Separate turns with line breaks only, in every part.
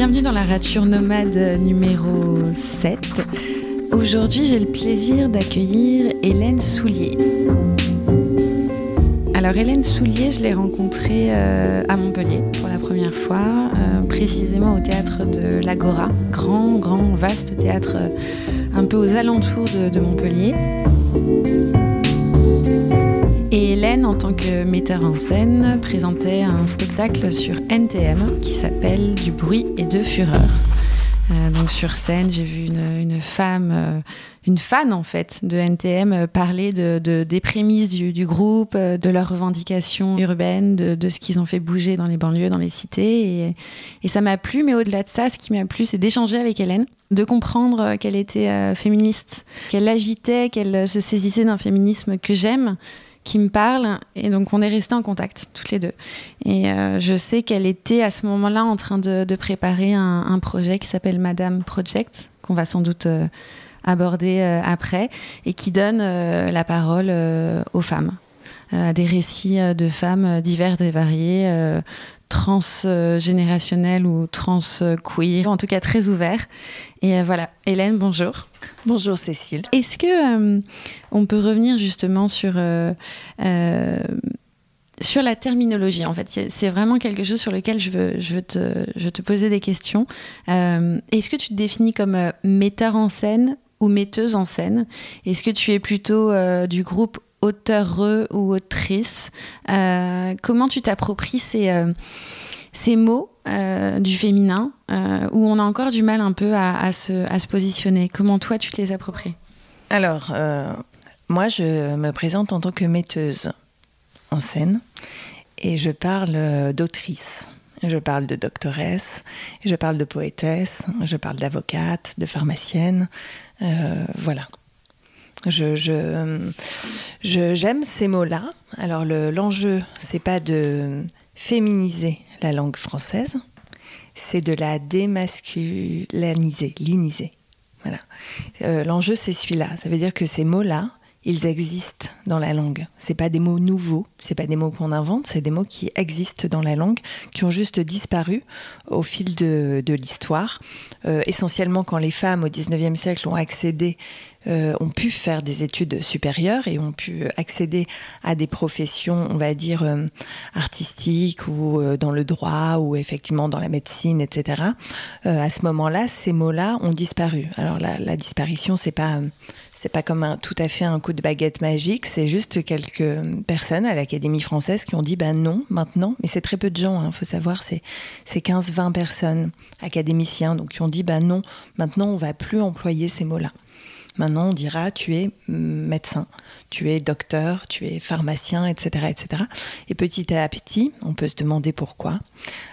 Bienvenue dans la rature nomade numéro 7. Aujourd'hui, j'ai le plaisir d'accueillir Hélène Soulier. Alors Hélène Soulier, je l'ai rencontrée euh, à Montpellier pour la première fois, euh, précisément au théâtre de l'Agora, grand, grand, vaste théâtre euh, un peu aux alentours de, de Montpellier. En tant que metteur en scène, présentait un spectacle sur NTM qui s'appelle Du bruit et de fureur. Euh, donc sur scène, j'ai vu une, femme, euh, une fan en fait de NTM parler de, de- des prémices du, groupe, euh, de leurs revendications urbaines, de, ce qu'ils ont fait bouger dans les banlieues, dans les cités. Et, ça m'a plu, mais au-delà de ça, ce qui m'a plu, c'est d'échanger avec Hélène, de comprendre qu'elle était féministe, qu'elle agitait, qu'elle se saisissait d'un féminisme que j'aime qui me parle et donc on est restés en contact toutes les deux. Et euh, je sais qu'elle était à ce moment-là en train de, préparer un, projet qui s'appelle Madame Project qu'on va sans doute euh, aborder euh, après et qui donne la parole aux femmes. À des récits de femmes divers et variés transgénérationnels ou trans-queer en tout cas très ouverts et euh, voilà. Hélène bonjour.
Bonjour Cécile.
est-ce que euh, on peut revenir justement sur euh, euh, sur la terminologie En fait, c'est vraiment quelque chose sur lequel je veux, je veux, te, je veux te poser des questions. Est-ce que tu te définis comme metteur en scène ou metteuse en scène? Est-ce que tu es plutôt du groupe auteureux ou autrice? Comment tu t'appropries ces, ces mots euh, du féminin euh, où on a encore du mal un peu à, se, positionner Comment toi tu te les appropries?
Alors, euh, moi, je me présente en tant que metteuse en scène et je parle d'autrice. Je parle de doctoresse, je parle de poétesse, je parle d'avocate, de pharmacienne. voilà. Je, j'aime ces mots-là. Alors, le- l'enjeu, c'est pas de féminiser la langue française, c'est de la démasculiniser, liniser. Voilà. Euh, L'enjeu, c'est celui-là. Ça veut dire que ces mots-là, ils existent dans la langue. C'est pas des mots nouveaux, c'est pas des mots qu'on invente, c'est des mots qui existent dans la langue, qui ont juste disparu au fil de, l'histoire. Euh, essentiellement, quand les femmes au 19e siècle ont accédé, euh, ont pu faire des études supérieures et ont pu accéder à des professions, on va dire, euh, artistiques ou dans le droit ou effectivement dans la médecine, etc. À ce moment-là, ces mots-là ont disparu. Alors la, la disparition, c'est pas c'est pas comme un, tout à fait un coup de baguette magique, c'est juste quelques personnes à l'Académie française qui ont dit ben non, maintenant, mais c'est très peu de gens, il faut savoir, c'est c'est 15-20 personnes académiciens, donc qui ont dit ben non, maintenant on va plus employer ces mots-là. Maintenant, on dira tu es médecin, tu es docteur, tu es pharmacien, etc., etc. Et petit à petit, on peut se demander pourquoi.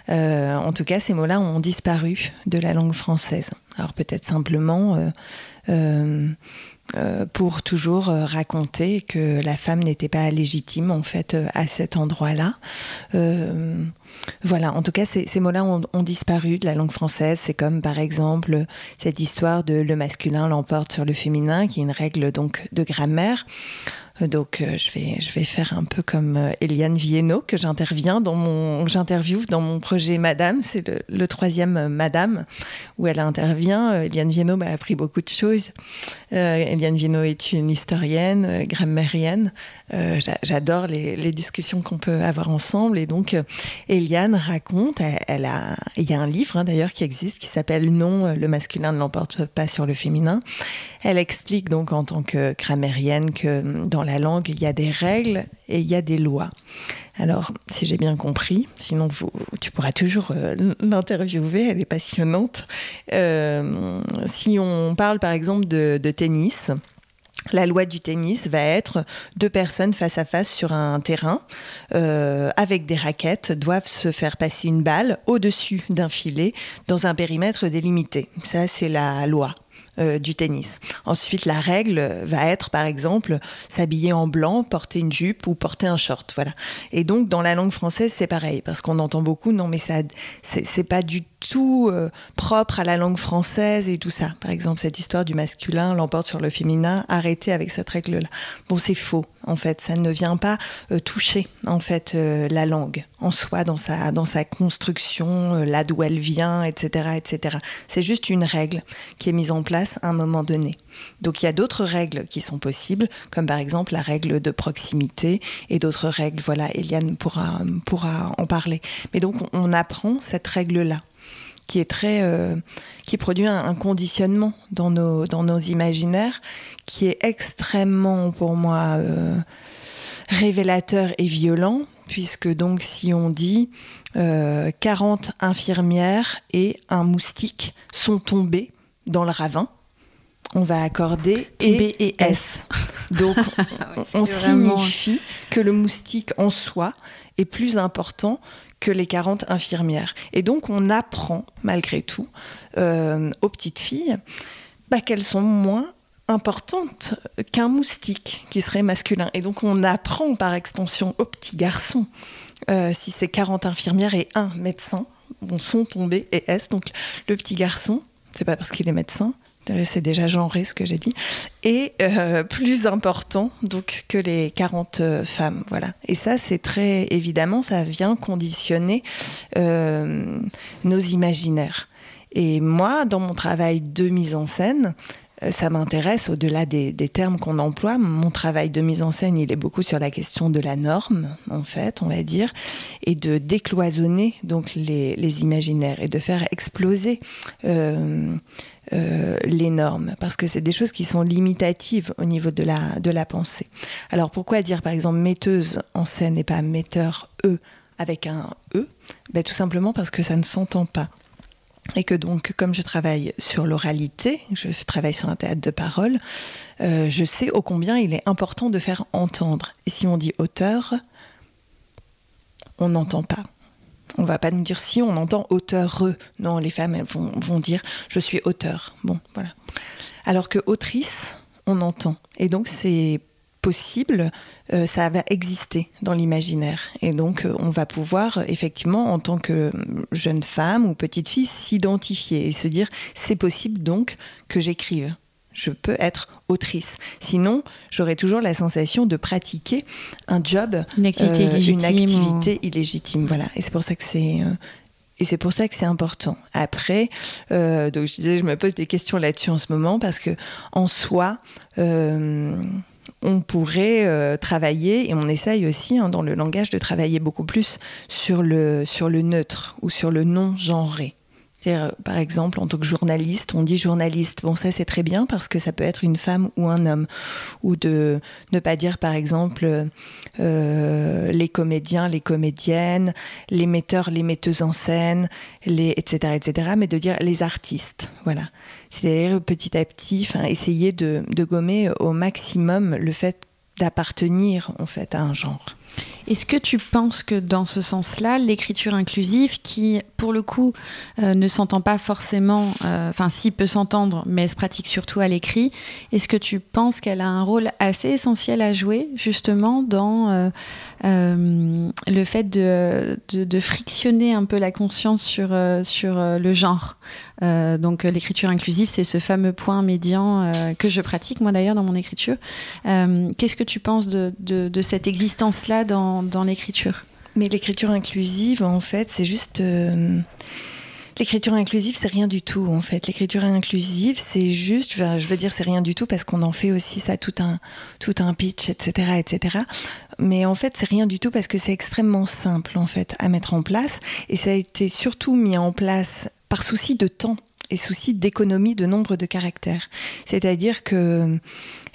Euh, en tout cas, ces mots-là ont disparu de la langue française. Alors peut-être simplement euh, euh, pour toujours euh, raconter que la femme n'était pas légitime en fait euh, à cet endroit-là. Euh, voilà, en tout cas, ces, mots-là ont, disparu de la langue française. C'est comme par exemple cette histoire de le masculin l'emporte sur le féminin, qui est une règle donc de grammaire. Donc euh, je vais je vais faire un peu comme euh, Eliane Viennot que j'interviens dans mon j'interviewe dans mon projet Madame, c'est le, troisième euh, Madame où elle intervient. Eliane Viennot m'a appris beaucoup de choses. Eliane Viennot est une historienne, grammairienne. J'a- J'adore les, les discussions qu'on peut avoir ensemble et donc euh, Eliane raconte, elle, a il y a un livre hein, d'ailleurs qui existe qui s'appelle Non, euh, le masculin ne l'emporte pas sur le féminin. Elle explique donc en tant que grammairienne que hum, dans la langue, il y a des règles et il y a des lois. Alors, si j'ai bien compris, sinon tu pourras toujours euh, l'interviewer, elle est passionnante. Euh, si on parle par exemple de tennis, la loi du tennis va être deux personnes face à face sur un terrain euh, avec des raquettes doivent se faire passer une balle au-dessus d'un filet dans un périmètre délimité. Ça, c'est la loi euh, du tennis. Ensuite, la règle va être, par exemple, s'habiller en blanc, porter une jupe ou porter un short. Voilà. Et donc, dans la langue française, c'est pareil, parce qu'on entend beaucoup, non, mais ça, c'est pas du tout euh, propre à la langue française et tout ça. Par exemple, cette histoire du masculin l'emporte sur le féminin, arrêtez avec cette règle-là. Bon, c'est faux, en fait. Ça ne vient pas euh, toucher, en fait, euh, la langue en soi, dans sa, dans sa construction, là d'où elle vient, etc., etc. C'est juste une règle qui est mise en place à un moment donné. Donc, il y a d'autres règles qui sont possibles, comme par exemple la règle de proximité et d'autres règles. Voilà, Eliane pourra, pourra en parler. Mais donc, on apprend cette règle-là qui est très, euh, qui produit un, conditionnement dans nos, dans nos imaginaires, qui est extrêmement pour moi euh, révélateur et violent, puisque donc si on dit 40 euh, infirmières et un moustique sont tombés dans le ravin, on va accorder
e et, S.
Donc on signifie que le moustique en soi est plus important que les 40 infirmières. Et donc on apprend, malgré tout, euh, aux petites filles bah, qu'elles sont moins importantes qu'un moustique qui serait masculin. Et donc on apprend par extension aux petits garçons, euh, si c'est 40 infirmières et un médecin, bon, sont tombés et S, donc le petit garçon, c'est pas parce qu'il est médecin, c'est déjà genré ce que j'ai dit, et euh, plus important donc que les 40 euh, femmes. Voilà. Et ça, c'est très évidemment, ça vient conditionner euh, nos imaginaires. Et moi, dans mon travail de mise en scène, ça m'intéresse au-delà des, termes qu'on emploie. Mon travail de mise en scène, il est beaucoup sur la question de la norme, en fait, on va dire, et de décloisonner donc les, imaginaires et de faire exploser euh, les normes, parce que c'est des choses qui sont limitatives au niveau de la, de la pensée. Alors pourquoi dire par exemple metteuse en scène et pas metteur E avec un E? Ben, Tout simplement parce que ça ne s'entend pas. Et que donc, comme je travaille sur l'oralité, je travaille sur un théâtre de parole, euh, je sais ô combien il est important de faire entendre. Et si on dit auteur, on n'entend pas. On va pas nous dire si on entend auteur. Non, les femmes elles vont, dire je suis auteur. Bon, voilà. Alors que autrice, on entend. Et donc c'est possible, euh, ça va exister dans l'imaginaire. Et donc, euh, on va pouvoir, effectivement, en tant que jeune femme ou petite fille, s'identifier et se dire, c'est possible donc que j'écrive je peux être autrice. Sinon, j'aurais toujours la sensation de pratiquer un job,
une activité, euh,
illégitime, illégitime. Voilà. Et c'est pour ça que c'est euh, et c'est pour ça que c'est important. Après, euh, donc je disais, je me pose des questions là-dessus en ce moment parce que en soi. on pourrait travailler, et on essaye aussi hein, dans le langage de travailler beaucoup plus sur le, sur le neutre ou sur le non-genré. Euh, par exemple, en tant que journaliste, on dit journaliste. Bon, ça c'est très bien parce que ça peut être une femme ou un homme. Ou de ne pas dire, par exemple, euh, les comédiens, les comédiennes, les metteurs, les metteuses en scène, les, etc., etc., mais de dire les artistes. Voilà. C'est-à-dire petit à petit, essayer de, de gommer au maximum le fait d'appartenir en fait à un genre.
Est-ce que tu penses que dans ce sens-là, l'écriture inclusive, qui pour le coup euh, ne s'entend pas forcément, euh, enfin si peut s'entendre, mais elle se pratique surtout à l'écrit, est-ce que tu penses qu'elle a un rôle assez essentiel à jouer justement dans euh, le fait de, frictionner un peu la conscience sur, sur le genre? Donc l'écriture inclusive, c'est ce fameux point médian que je pratique moi d'ailleurs dans mon écriture. Qu'est-ce que tu penses de, de, de cette existence-là dans, dans, l'écriture.
Mais l'écriture inclusive, en fait, c'est juste... Euh, l'écriture inclusive, c'est rien du tout, en fait. L'écriture inclusive, c'est juste, je veux dire, c'est rien du tout parce qu'on en fait aussi ça tout un, tout un pitch, etc., etc. Mais en fait, c'est rien du tout parce que c'est extrêmement simple, en fait, à mettre en place. Et ça a été surtout mis en place par souci de temps et souci d'économie de nombre de caractères. C'est-à-dire que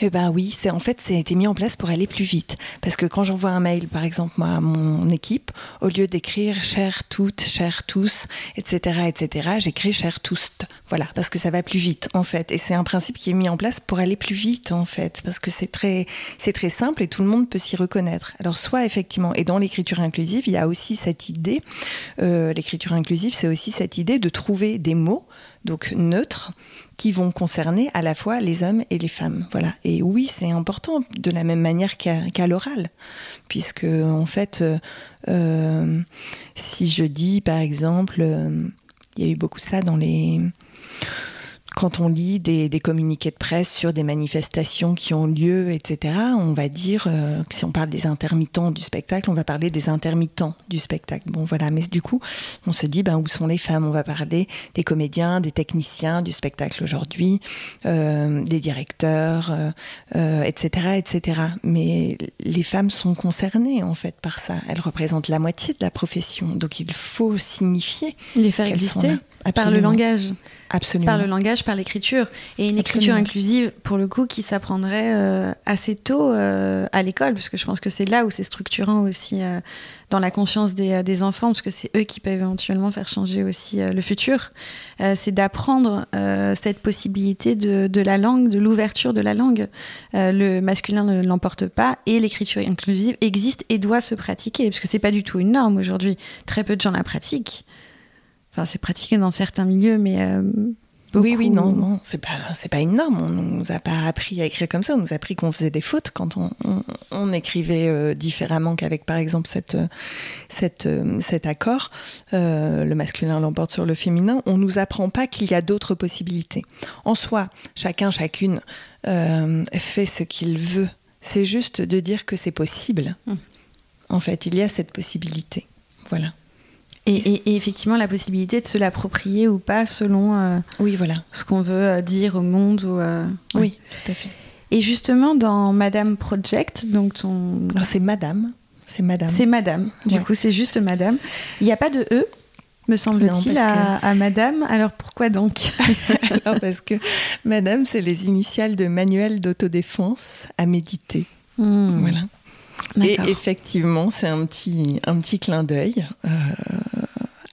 eh ben oui, c'est en fait, ça a été mis en place pour aller plus vite. Parce que quand j'envoie un mail, par exemple, moi, à mon équipe, au lieu d'écrire chères toutes, chers tous, etc., etc., j'écris chers tous. Voilà, parce que ça va plus vite, en fait. Et c'est un principe qui est mis en place pour aller plus vite, en fait, parce que c'est très, c'est très simple et tout le monde peut s'y reconnaître. Alors, soit effectivement, et dans l'écriture inclusive, il y a aussi cette idée, euh, l'écriture inclusive, c'est aussi cette idée de trouver des mots, donc neutres, qui vont concerner à la fois les hommes et les femmes. Voilà. Et oui, c'est important de la même manière qu'à l'oral, puisque en fait, euh, euh, si je dis par exemple, euh, Il y a eu beaucoup ça dans les quand on lit des, communiqués de presse sur des manifestations qui ont lieu, etc., on va dire, euh, si on parle des intermittents du spectacle, on va parler des intermittents du spectacle. Bon, voilà, mais du coup, on se dit, ben, où sont les femmes? On va parler des comédiens, des techniciens du spectacle aujourd'hui, euh, des directeurs, etc., euh, etc. Mais les femmes sont concernées, en fait, par ça. Elles représentent la moitié de la profession. Donc, il faut signifier.
Les faire exister par le langage.
Absolument.
Par le langage, par l'écriture. Et une écriture inclusive, pour le coup, qui s'apprendrait euh, assez tôt euh, à l'école, parce que je pense que c'est là où c'est structurant aussi euh, dans la conscience des, des enfants, parce que c'est eux qui peuvent éventuellement faire changer aussi le futur. c'est d'apprendre cette possibilité de, de, la langue, de l'ouverture de la langue. le masculin ne l'emporte pas, et l'écriture inclusive existe et doit se pratiquer, parce que c'est pas du tout une norme aujourd'hui. Très peu de gens la pratiquent. Enfin, c'est pratiqué dans certains milieux, mais euh,
Oui, oui, non, non, c'est pas, c'est pas une norme. On nous a pas appris à écrire comme ça. On nous a appris qu'on faisait des fautes quand on, on, écrivait euh, différemment qu'avec, par exemple, cette, cette, euh, cet accord. le masculin l'emporte sur le féminin. On nous apprend pas qu'il y a d'autres possibilités. En soi, chacun, chacune fait ce qu'il veut. C'est juste de dire que c'est possible. Hum. En fait, il y a cette possibilité. Voilà.
Et, effectivement, la possibilité de se l'approprier ou pas selon euh,
oui, voilà.
ce qu'on veut euh, dire au monde. Ou, euh,
oui, tout à fait.
Et justement, dans Madame Project, donc ton.
C'est Madame. C'est Madame.
C'est Madame. Du coup, c'est juste Madame. Il n'y a pas de E, me semble-t-il, à, Madame. Alors pourquoi donc
Alors parce que Madame, c'est les initiales de manuel d'autodéfense à méditer. Hmm. Voilà. Et effectivement, c'est un petit, un petit clin d'œil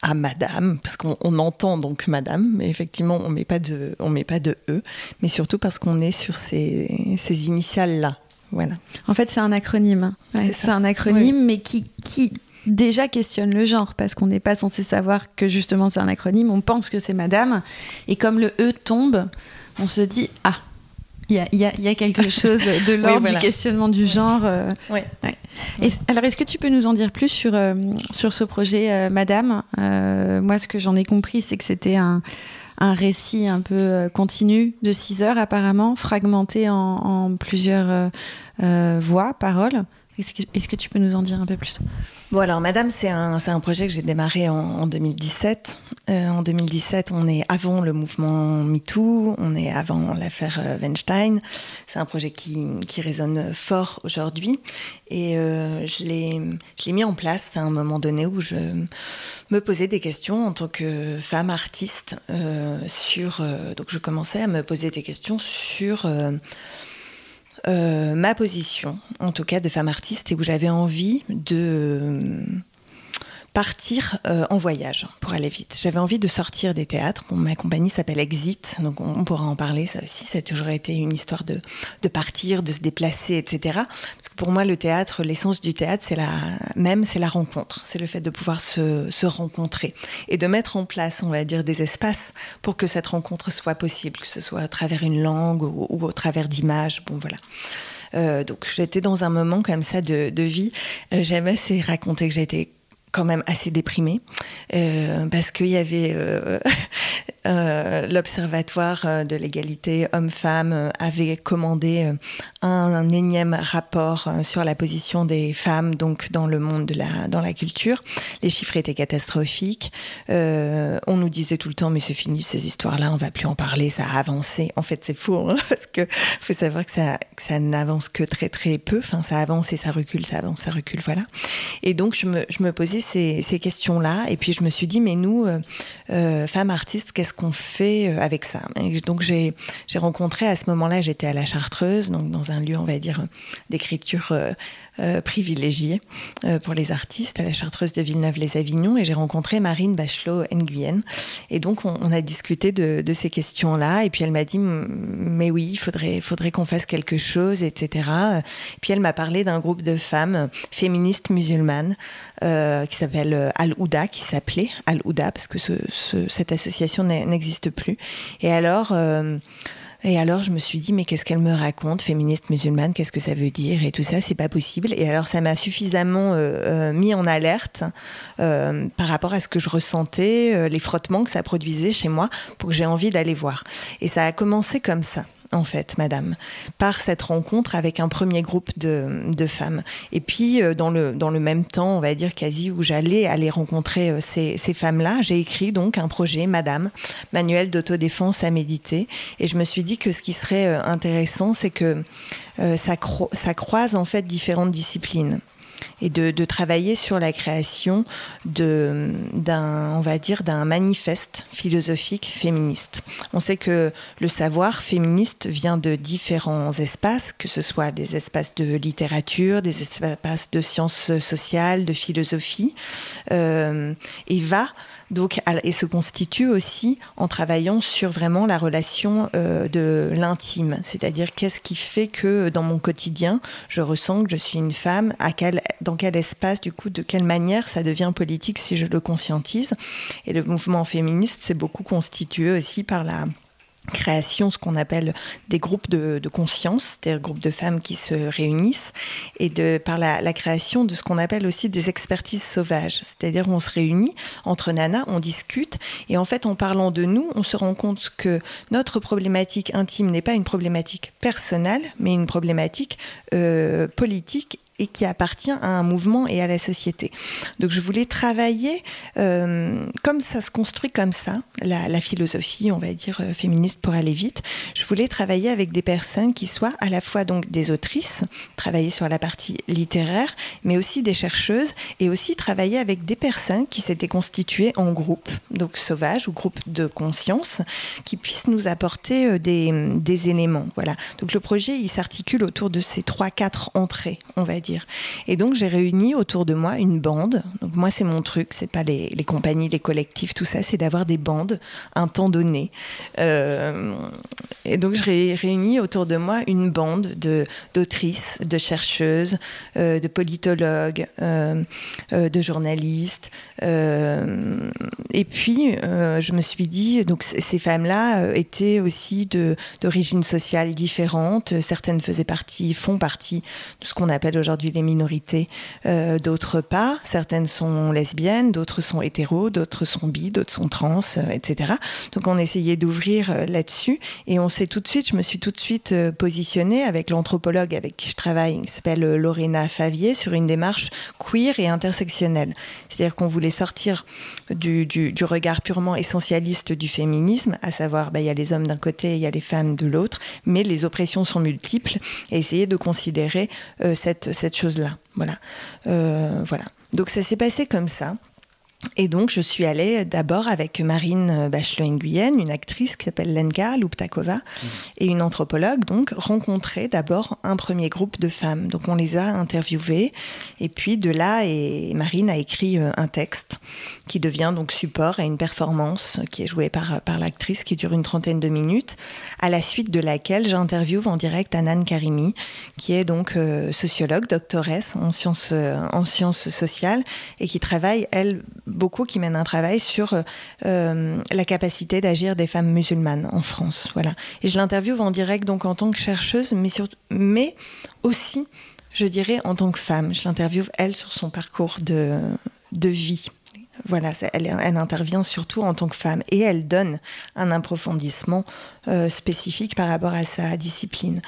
à madame, parce qu'on entend donc madame, mais effectivement, on met pas de, on met pas de E, mais surtout parce qu'on est sur ces, ces initiales-là. Voilà.
En fait, c'est un acronyme. c'est un acronyme, mais qui, qui déjà questionne le genre, parce qu'on n'est pas censé savoir que justement c'est un acronyme, on pense que c'est madame, et comme le E tombe, on se dit, ah, il y, a, y a, quelque chose de l'ordre du questionnement du genre. Euh,
ouais.
alors, est-ce que tu peux nous en dire plus sur, euh, sur ce projet, euh, Madame? Moi, ce que j'en ai compris, c'est que c'était un, un, récit un peu continu de 6 heures, apparemment, fragmenté en, en plusieurs voix, paroles. Est-ce que, tu peux nous en dire un peu plus
Bon, alors, Madame, c'est un, un, projet que j'ai démarré en, 2017. Euh, en 2017, on est avant le mouvement MeToo, on est avant l'affaire euh, Weinstein. C'est un projet qui, qui résonne fort aujourd'hui. Et euh, je l'ai mis en place à un moment donné où je me posais des questions en tant que femme artiste sur. donc, je commençais à me poser des questions sur euh, ma position, en tout cas de femme artiste, et où j'avais envie de partir euh, en voyage pour aller vite. J'avais envie de sortir des théâtres. ma compagnie s'appelle Exit, donc on, pourra en parler. Ça aussi, ça a toujours été une histoire de, de partir, de se déplacer, etc. Parce que pour moi, le théâtre, l'essence du théâtre, c'est la même, c'est la rencontre. C'est le fait de pouvoir se, se, rencontrer et de mettre en place, on va dire, des espaces pour que cette rencontre soit possible, que ce soit à travers une langue ou, au travers d'images. Bon, voilà. Euh, donc j'étais dans un moment comme ça de, vie. Euh, J'aime assez raconter que été quand même assez déprimée euh, parce qu'il y avait euh, euh, l'observatoire de l'égalité homme-femme avait commandé un, énième rapport sur la position des femmes donc dans le monde de la dans la culture. Les chiffres étaient catastrophiques. On nous disait tout le temps mais c'est fini ces histoires là on va plus en parler ça a avancé. En fait c'est faux hein, parce que faut savoir que ça ça n'avance que très très peu. Enfin ça avance et ça recule ça avance ça recule voilà. Et donc je me je me posais ces, questions-là. Et puis je me suis dit, mais nous, euh, euh, femmes artistes, qu'est-ce qu'on fait euh, avec ça. Donc j'ai rencontré à ce moment-là, j'étais à la Chartreuse, donc dans un lieu, on va dire, d'écriture euh, privilégiée euh, pour les artistes à la Chartreuse de Villeneuve-les-Avignon et j'ai rencontré Marine Bachelot Nguyen. Et donc on, a discuté de, ces questions-là et puis elle m'a dit mais oui, il faudrait, qu'on fasse quelque chose, etc. Et puis elle m'a parlé d'un groupe de femmes féministes musulmanes euh, qui s'appelle Al-Ouda, qui s'appelait Al-Ouda parce que cette association n'existe plus. Et alors Et alors, je me suis dit, mais qu'est-ce qu'elle me raconte, féministe musulmane, qu'est-ce que ça veut dire et tout ça, c'est pas possible. Et alors, ça m'a suffisamment euh, euh, mis en alerte euh, par rapport à ce que je ressentais, les frottements que ça produisait chez moi, pour que j'ai envie d'aller voir. Et ça a commencé comme ça en fait, madame, par cette rencontre avec un premier groupe de, femmes. Et puis, euh, dans le, dans le même temps, on va dire quasi, où j'allais aller rencontrer euh, ces, femmes-là, j'ai écrit donc un projet, madame, manuel d'autodéfense à méditer. Et je me suis dit que ce qui serait euh, intéressant, c'est que ça, ça croise en fait différentes disciplines et de, travailler sur la création d'un, on va dire, d'un manifeste philosophique féministe. On sait que le savoir féministe vient de différents espaces, que ce soit des espaces de littérature, des espaces de sciences sociales, de philosophie, euh, et va donc, et se constitue aussi en travaillant sur vraiment la relation euh, de l'intime, c'est-à-dire qu'est-ce qui fait que dans mon quotidien, je ressens que je suis une femme, dans quel espace, du coup, de quelle manière ça devient politique si je le conscientise. Et le mouvement féministe s'est beaucoup constitué aussi par la création, ce qu'on appelle des groupes de, conscience, des groupes de femmes qui se réunissent, et de, par la, création de ce qu'on appelle aussi des expertises sauvages. C'est-à-dire on se réunit entre nanas, on discute, et en fait en parlant de nous, on se rend compte que notre problématique intime n'est pas une problématique personnelle, mais une problématique euh, politique et qui appartient à un mouvement et à la société. Donc je voulais travailler euh, comme ça se construit comme ça, la, philosophie, on va dire euh, féministe pour aller vite. Je voulais travailler avec des personnes qui soient à la fois donc des autrices, travailler sur la partie littéraire, mais aussi des chercheuses et aussi travailler avec des personnes qui s'étaient constituées en groupe, donc sauvages ou groupe de conscience, qui puissent nous apporter euh, des, des éléments. Voilà. Donc le projet, il s'articule autour de ces trois quatre entrées, on va dire et donc j'ai réuni autour de moi une bande. Donc moi c'est mon truc, c'est pas les, compagnies, les collectifs, tout ça, c'est d'avoir des bandes un temps donné. Euh, et donc j'ai réuni autour de moi une bande de d'autrices, de chercheuses, euh, de politologues, euh, de journalistes. Et puis je me suis dit, donc ces femmes-là étaient aussi de d'origines sociales différentes. Certaines faisaient partie, font partie de ce qu'on appelle aujourd'hui les minorités, euh, d'autres pas. Certaines sont lesbiennes, d'autres sont hétéros, d'autres sont bi, d'autres sont trans, euh, etc. Donc on essayait d'ouvrir euh, là-dessus et on s'est tout de suite, je me suis tout de suite positionnée avec l'anthropologue avec qui je travaille, qui s'appelle Lorena Favier, sur une démarche queer et intersectionnelle. C'est-à-dire qu'on voulait sortir du, regard purement essentialiste du féminisme, à savoir bah, il y a les hommes d'un côté, il y a les femmes de l'autre, mais les oppressions sont multiples et essayer de considérer cette, cette chose-là. Voilà. Euh, voilà. Donc ça s'est passé comme ça. Et donc, je suis allée d'abord avec Marine Bachelot-Nguyen, une actrice qui s'appelle Lenka Luptakova, mmh. et une anthropologue, donc, rencontrer d'abord un premier groupe de femmes. Donc, on les a interviewées, et puis de là, et Marine a écrit euh, un texte qui devient donc support à une performance qui est jouée par, par l'actrice qui dure une trentaine de minutes, à la suite de laquelle j'interviewe en direct Anan Karimi, qui est donc euh, sociologue, doctoresse en sciences, euh, en sciences sociales et qui travaille, elle, beaucoup, qui mène un travail sur euh, la capacité d'agir des femmes musulmanes en France. Voilà. Et je l'interviewe en direct donc en tant que chercheuse, mais, sur, mais aussi, je dirais, en tant que femme. Je l'interviewe, elle, sur son parcours de, de vie voilà, elle, intervient surtout en tant que femme et elle donne un approfondissement euh, spécifique par rapport à sa discipline.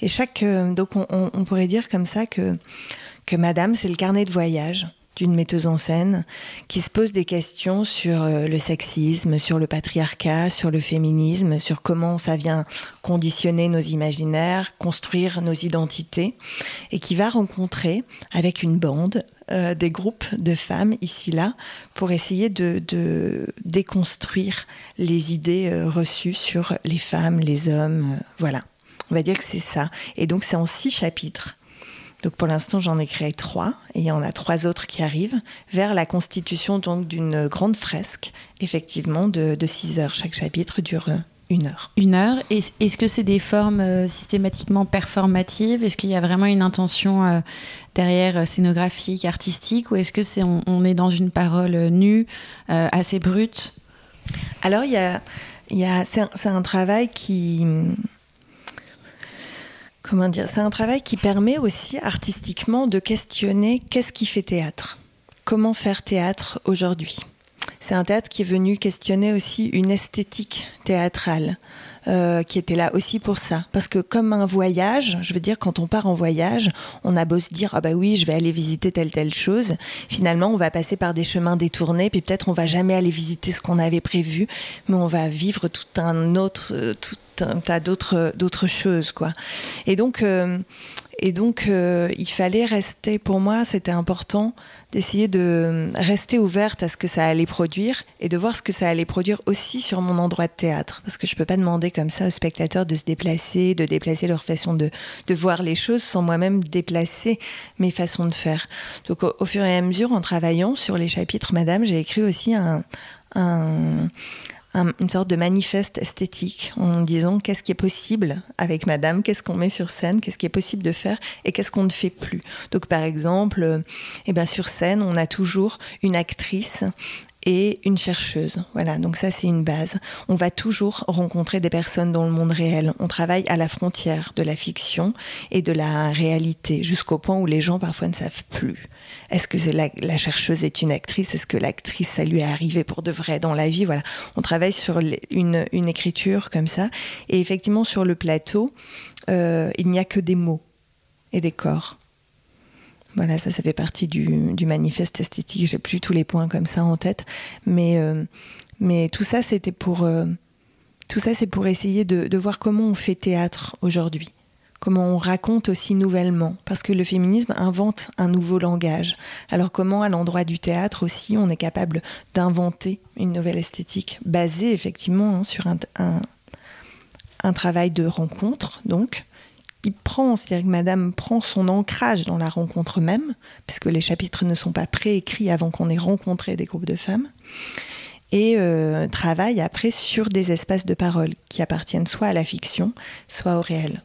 Et chaque, euh, donc on, pourrait dire comme ça que, que Madame, c'est le carnet de voyage d'une metteuse en scène qui se pose des questions sur euh, le sexisme, sur le patriarcat, sur le féminisme, sur comment ça vient conditionner nos imaginaires, construire nos identités, et qui va rencontrer avec une bande euh, des groupes de femmes ici là pour essayer de, déconstruire les idées euh, reçues sur les femmes, les hommes, voilà. On va dire que c'est ça. Et donc c'est en six chapitres. Donc pour l'instant, j'en ai créé trois et il y en a trois autres qui arrivent vers la constitution donc d'une grande fresque, effectivement, de, six heures. Chaque chapitre dure euh, une heure.
Une heure. Est-ce que c'est des formes euh, systématiquement performatives? Est-ce qu'il y a vraiment une intention euh, derrière scénographique, artistique, ou est-ce que c'est on, est dans une parole nue, assez brute?
Alors il y a, y a c'est un, un, travail qui comment dire, c'est un travail qui permet aussi artistiquement de questionner qu'est-ce qui fait théâtre, comment faire théâtre aujourd'hui? C'est un théâtre qui est venu questionner aussi une esthétique théâtrale. Euh, qui était là aussi pour ça. Parce que comme un voyage, je veux dire, quand on part en voyage, on a beau se dire, ah bah oui, je vais aller visiter telle, telle chose. Finalement, on va passer par des chemins détournés, puis peut-être on va jamais aller visiter ce qu'on avait prévu, mais on va vivre tout un autre, tout un tas d'autres, d'autres choses, quoi. Et donc, euh, et donc, euh, il fallait rester, pour moi, c'était important d'essayer de rester ouverte à ce que ça allait produire et de voir ce que ça allait produire aussi sur mon endroit de théâtre. Parce que je ne peux pas demander comme ça aux spectateurs de se déplacer, de déplacer leur façon de, de voir les choses sans moi-même déplacer mes façons de faire. Donc, au, fur et à mesure, en travaillant sur les chapitres, Madame, j'ai écrit aussi un une sorte de manifeste esthétique en disant qu'est-ce qui est possible avec Madame, qu'est-ce qu'on met sur scène, qu'est-ce qui est possible de faire et qu'est-ce qu'on ne fait plus. Donc par exemple, euh, eh ben, sur scène, on a toujours une actrice et une chercheuse. Voilà, donc ça c'est une base. On va toujours rencontrer des personnes dans le monde réel. On travaille à la frontière de la fiction et de la réalité, jusqu'au point où les gens parfois ne savent plus. Est-ce que la, chercheuse est une actrice? Est-ce que l'actrice, ça lui est arrivé pour de vrai dans la vie? Voilà, on travaille sur une, écriture comme ça. Et effectivement, sur le plateau, euh, il n'y a que des mots et des corps. Voilà, ça, ça fait partie du, manifeste esthétique. J'ai plus tous les points comme ça en tête, mais, euh, tout ça, c'était pour euh, c'est pour essayer de voir comment on fait théâtre aujourd'hui comment on raconte aussi nouvellement, parce que le féminisme invente un nouveau langage. Alors comment à l'endroit du théâtre aussi on est capable d'inventer une nouvelle esthétique basée effectivement hein, sur un, un, travail de rencontre, donc qui prend, c'est-à-dire que Madame prend son ancrage dans la rencontre même, puisque les chapitres ne sont pas préécrits avant qu'on ait rencontré des groupes de femmes et euh, travaille après sur des espaces de parole qui appartiennent soit à la fiction, soit au réel.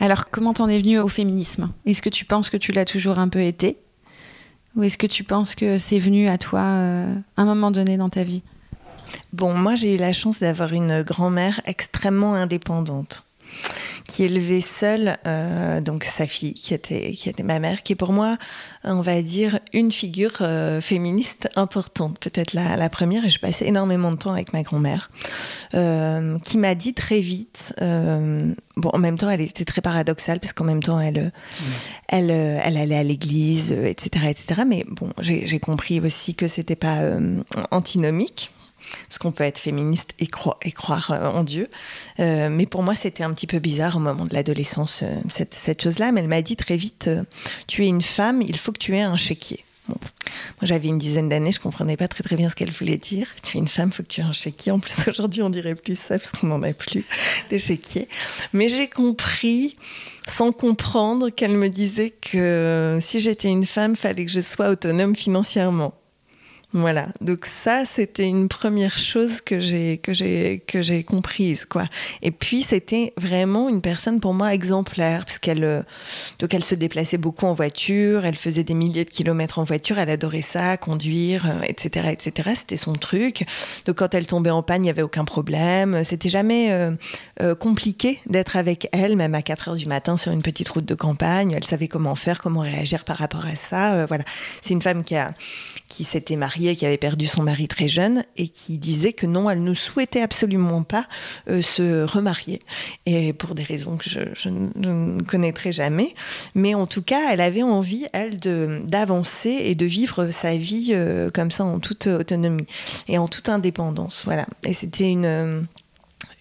Alors, comment t'en es venu au féminisme? Est-ce que tu penses que tu l'as toujours un peu été? Ou est-ce que tu penses que c'est venu à toi euh, un moment donné dans ta vie?
Bon, moi j'ai eu la chance d'avoir une grand-mère extrêmement indépendante qui élevait seule euh, donc sa fille, qui était, qui était ma mère, qui est pour moi, on va dire, une figure euh, féministe importante, peut-être la, la, première, et je passais énormément de temps avec ma grand-mère, euh, qui m'a dit très vite, bon, en même temps, elle était très paradoxale, parce qu'en même temps, elle, mmh. elle, elle allait à l'église, etc., etc., mais bon, j'ai compris aussi que c'était pas antinomique, parce qu'on peut être féministe et, cro et croire euh, en Dieu. Euh, mais pour moi, c'était un petit peu bizarre au moment de l'adolescence, euh, cette, chose-là. Mais elle m'a dit très vite, tu es une femme, il faut que tu aies un chéquier. Moi, j'avais une dizaine d'années, je comprenais pas très très bien ce qu'elle voulait dire. Tu es une femme, il faut que tu aies un chéquier. En plus, aujourd'hui, on dirait plus ça parce qu'on n'en a plus des chéquiers. Mais j'ai compris, sans comprendre, qu'elle me disait que si j'étais une femme, fallait que je sois autonome financièrement. Voilà, donc ça c'était une première chose que j'ai que j'ai que j'ai comprise quoi. Et puis c'était vraiment une personne pour moi exemplaire parce qu'elle euh, donc elle se déplaçait beaucoup en voiture, elle faisait des milliers de kilomètres en voiture, elle adorait ça, conduire, etc etc. C'était son truc. Donc quand elle tombait en panne, il y avait aucun problème. C'était jamais euh, euh, compliqué d'être avec elle, même à 4 heures du matin sur une petite route de campagne. Elle savait comment faire, comment réagir par rapport à ça. Euh, voilà, c'est une femme qui a qui s'était mariée, qui avait perdu son mari très jeune et qui disait que non, elle ne souhaitait absolument pas euh, se remarier. Et pour des raisons que je, ne connaîtrai jamais. Mais en tout cas, elle avait envie, elle, d'avancer et de vivre sa vie euh, comme ça en toute autonomie et en toute indépendance. Voilà. Et c'était une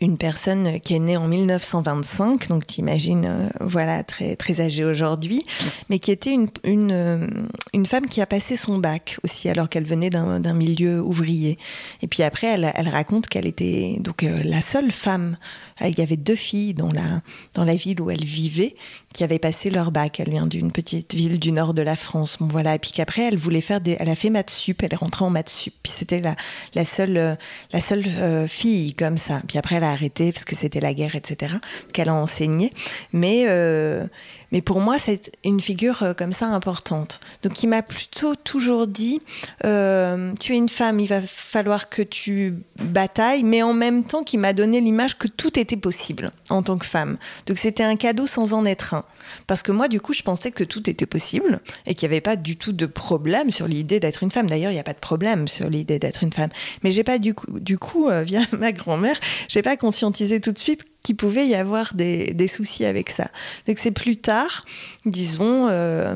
une personne qui est née en 1925, donc tu imagines, euh, voilà, très, très âgée aujourd'hui, mais qui était une, euh, une, femme qui a passé son bac aussi, alors qu'elle venait d'un milieu ouvrier. Et puis après, elle, raconte qu'elle était donc euh, la seule femme, il y avait deux filles dans la, dans la ville où elle vivait, qui avaient passé leur bac. Elle vient d'une petite ville du nord de la France. Bon, voilà. Et puis qu'après, elle voulait faire des. Elle a fait maths sup, elle est rentrée en maths sup. Puis c'était la, la seule, la seule euh, fille comme ça. Puis après, elle a arrêté parce que c'était la guerre, etc., qu'elle a enseigné. Mais, euh, mais pour moi, c'est une figure euh, comme ça importante. Donc, il m'a plutôt toujours dit euh, Tu es une femme, il va falloir que tu batailles, mais en même temps, qui m'a donné l'image que tout était possible en tant que femme. Donc, c'était un cadeau sans en être un. Parce que moi, du coup, je pensais que tout était possible et qu'il n'y avait pas du tout de problème sur l'idée d'être une femme. D'ailleurs, il n'y a pas de problème sur l'idée d'être une femme. Mais j'ai pas du coup, du coup euh, via ma grand-mère, j'ai pas conscientisé tout de suite qu'il pouvait y avoir des, soucis avec ça. Donc c'est plus tard, disons. Euh,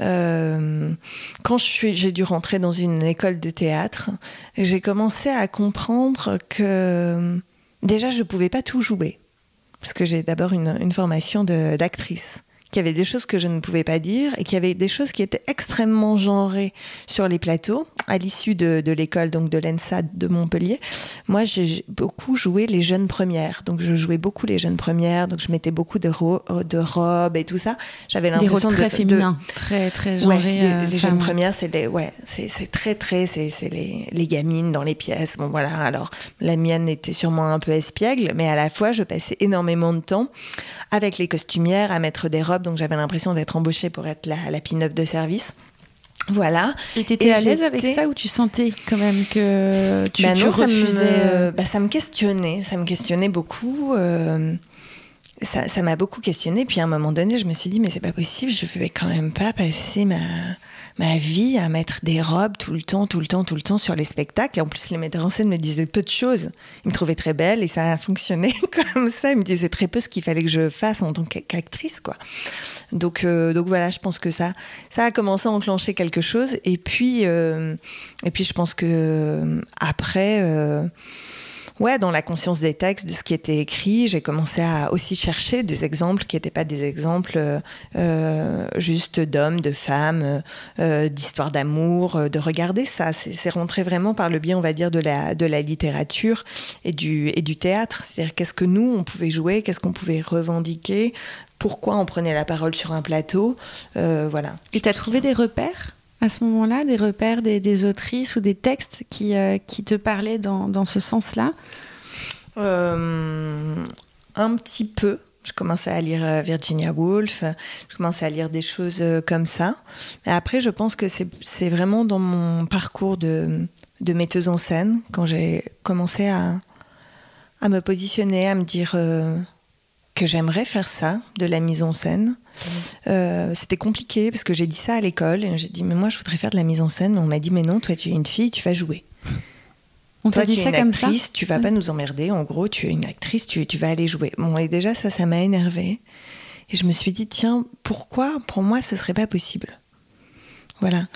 euh, quand j'ai dû rentrer dans une école de théâtre, j'ai commencé à comprendre que déjà je ne pouvais pas tout jouer parce que j'ai d'abord une, formation d'actrice qu'il y avait des choses que je ne pouvais pas dire et qu'il y avait des choses qui étaient extrêmement genrées sur les plateaux. À l'issue de, de l'école donc de l'ENSA de Montpellier, moi j'ai beaucoup joué les jeunes premières. Donc je jouais beaucoup les jeunes premières, donc je mettais beaucoup de, ro de robes et tout ça.
J'avais l'impression de très féminin, très très genré.
Ouais, les, euh, les jeunes premières, c'est les ouais, c'est très très c'est les, les gamines dans les pièces. Bon voilà, alors la mienne était sûrement un peu espiègle, mais à la fois je passais énormément de temps avec les costumières à mettre des robes donc j'avais l'impression d'être embauchée pour être la, la pin-up de service. Voilà.
Et t'étais à l'aise avec ça ou tu sentais quand même que tu, bah non,
ça
refusais
me, euh bah, ça me questionnait, ça me questionnait beaucoup. Euh, ça m'a beaucoup questionné. Puis à un moment donné, je me suis dit, mais c'est pas possible, je vais quand même pas passer ma, ma vie à mettre des robes tout le temps, tout le temps, tout le temps sur les spectacles. Et en plus, les metteurs en scène me disaient peu de choses. Ils me trouvaient très belle et ça a fonctionné comme ça. Ils me disaient très peu ce qu'il fallait que je fasse en tant qu'actrice, quoi. Donc, euh, donc voilà, je pense que ça, ça a commencé à enclencher quelque chose. Et puis, euh, et puis je pense que euh, après. Ouais, dans la conscience des textes, de ce qui était écrit, j'ai commencé à aussi chercher des exemples qui n'étaient pas des exemples euh, juste d'hommes, de femmes, euh, d'histoires d'amour, euh, de regarder ça. C'est rentré vraiment par le biais, on va dire, de la, littérature et du, théâtre. C'est-à-dire qu'est-ce que nous, on pouvait jouer, qu'est-ce qu'on pouvait revendiquer, pourquoi on prenait la parole sur un plateau. Euh, voilà.
Et tu as trouvé des repères? À ce moment-là, des repères, des, autrices ou des textes qui, euh, qui te parlaient dans, dans ce sens-là?
Euh, Un petit peu. Je commençais à lire euh, Virginia Woolf, je commençais à lire des choses comme ça. Mais après, je pense que c'est vraiment dans mon parcours de, de metteuse en scène, quand j'ai commencé à, à me positionner, à me dire que j'aimerais faire ça, de la mise en scène. Euh, c'était compliqué parce que j'ai dit ça à l'école. J'ai dit, mais moi, je voudrais faire de la mise en scène. On m'a dit, mais non, toi, tu es une fille, tu vas jouer.
On t'a dit ça comme
actrice,
ça
Tu vas ouais. pas nous emmerder. En gros, tu es une actrice, tu, tu vas aller jouer. Bon, et déjà, ça, ça m'a énervé. Et je me suis dit, tiens, pourquoi? Pour moi, ce serait pas possible voilà.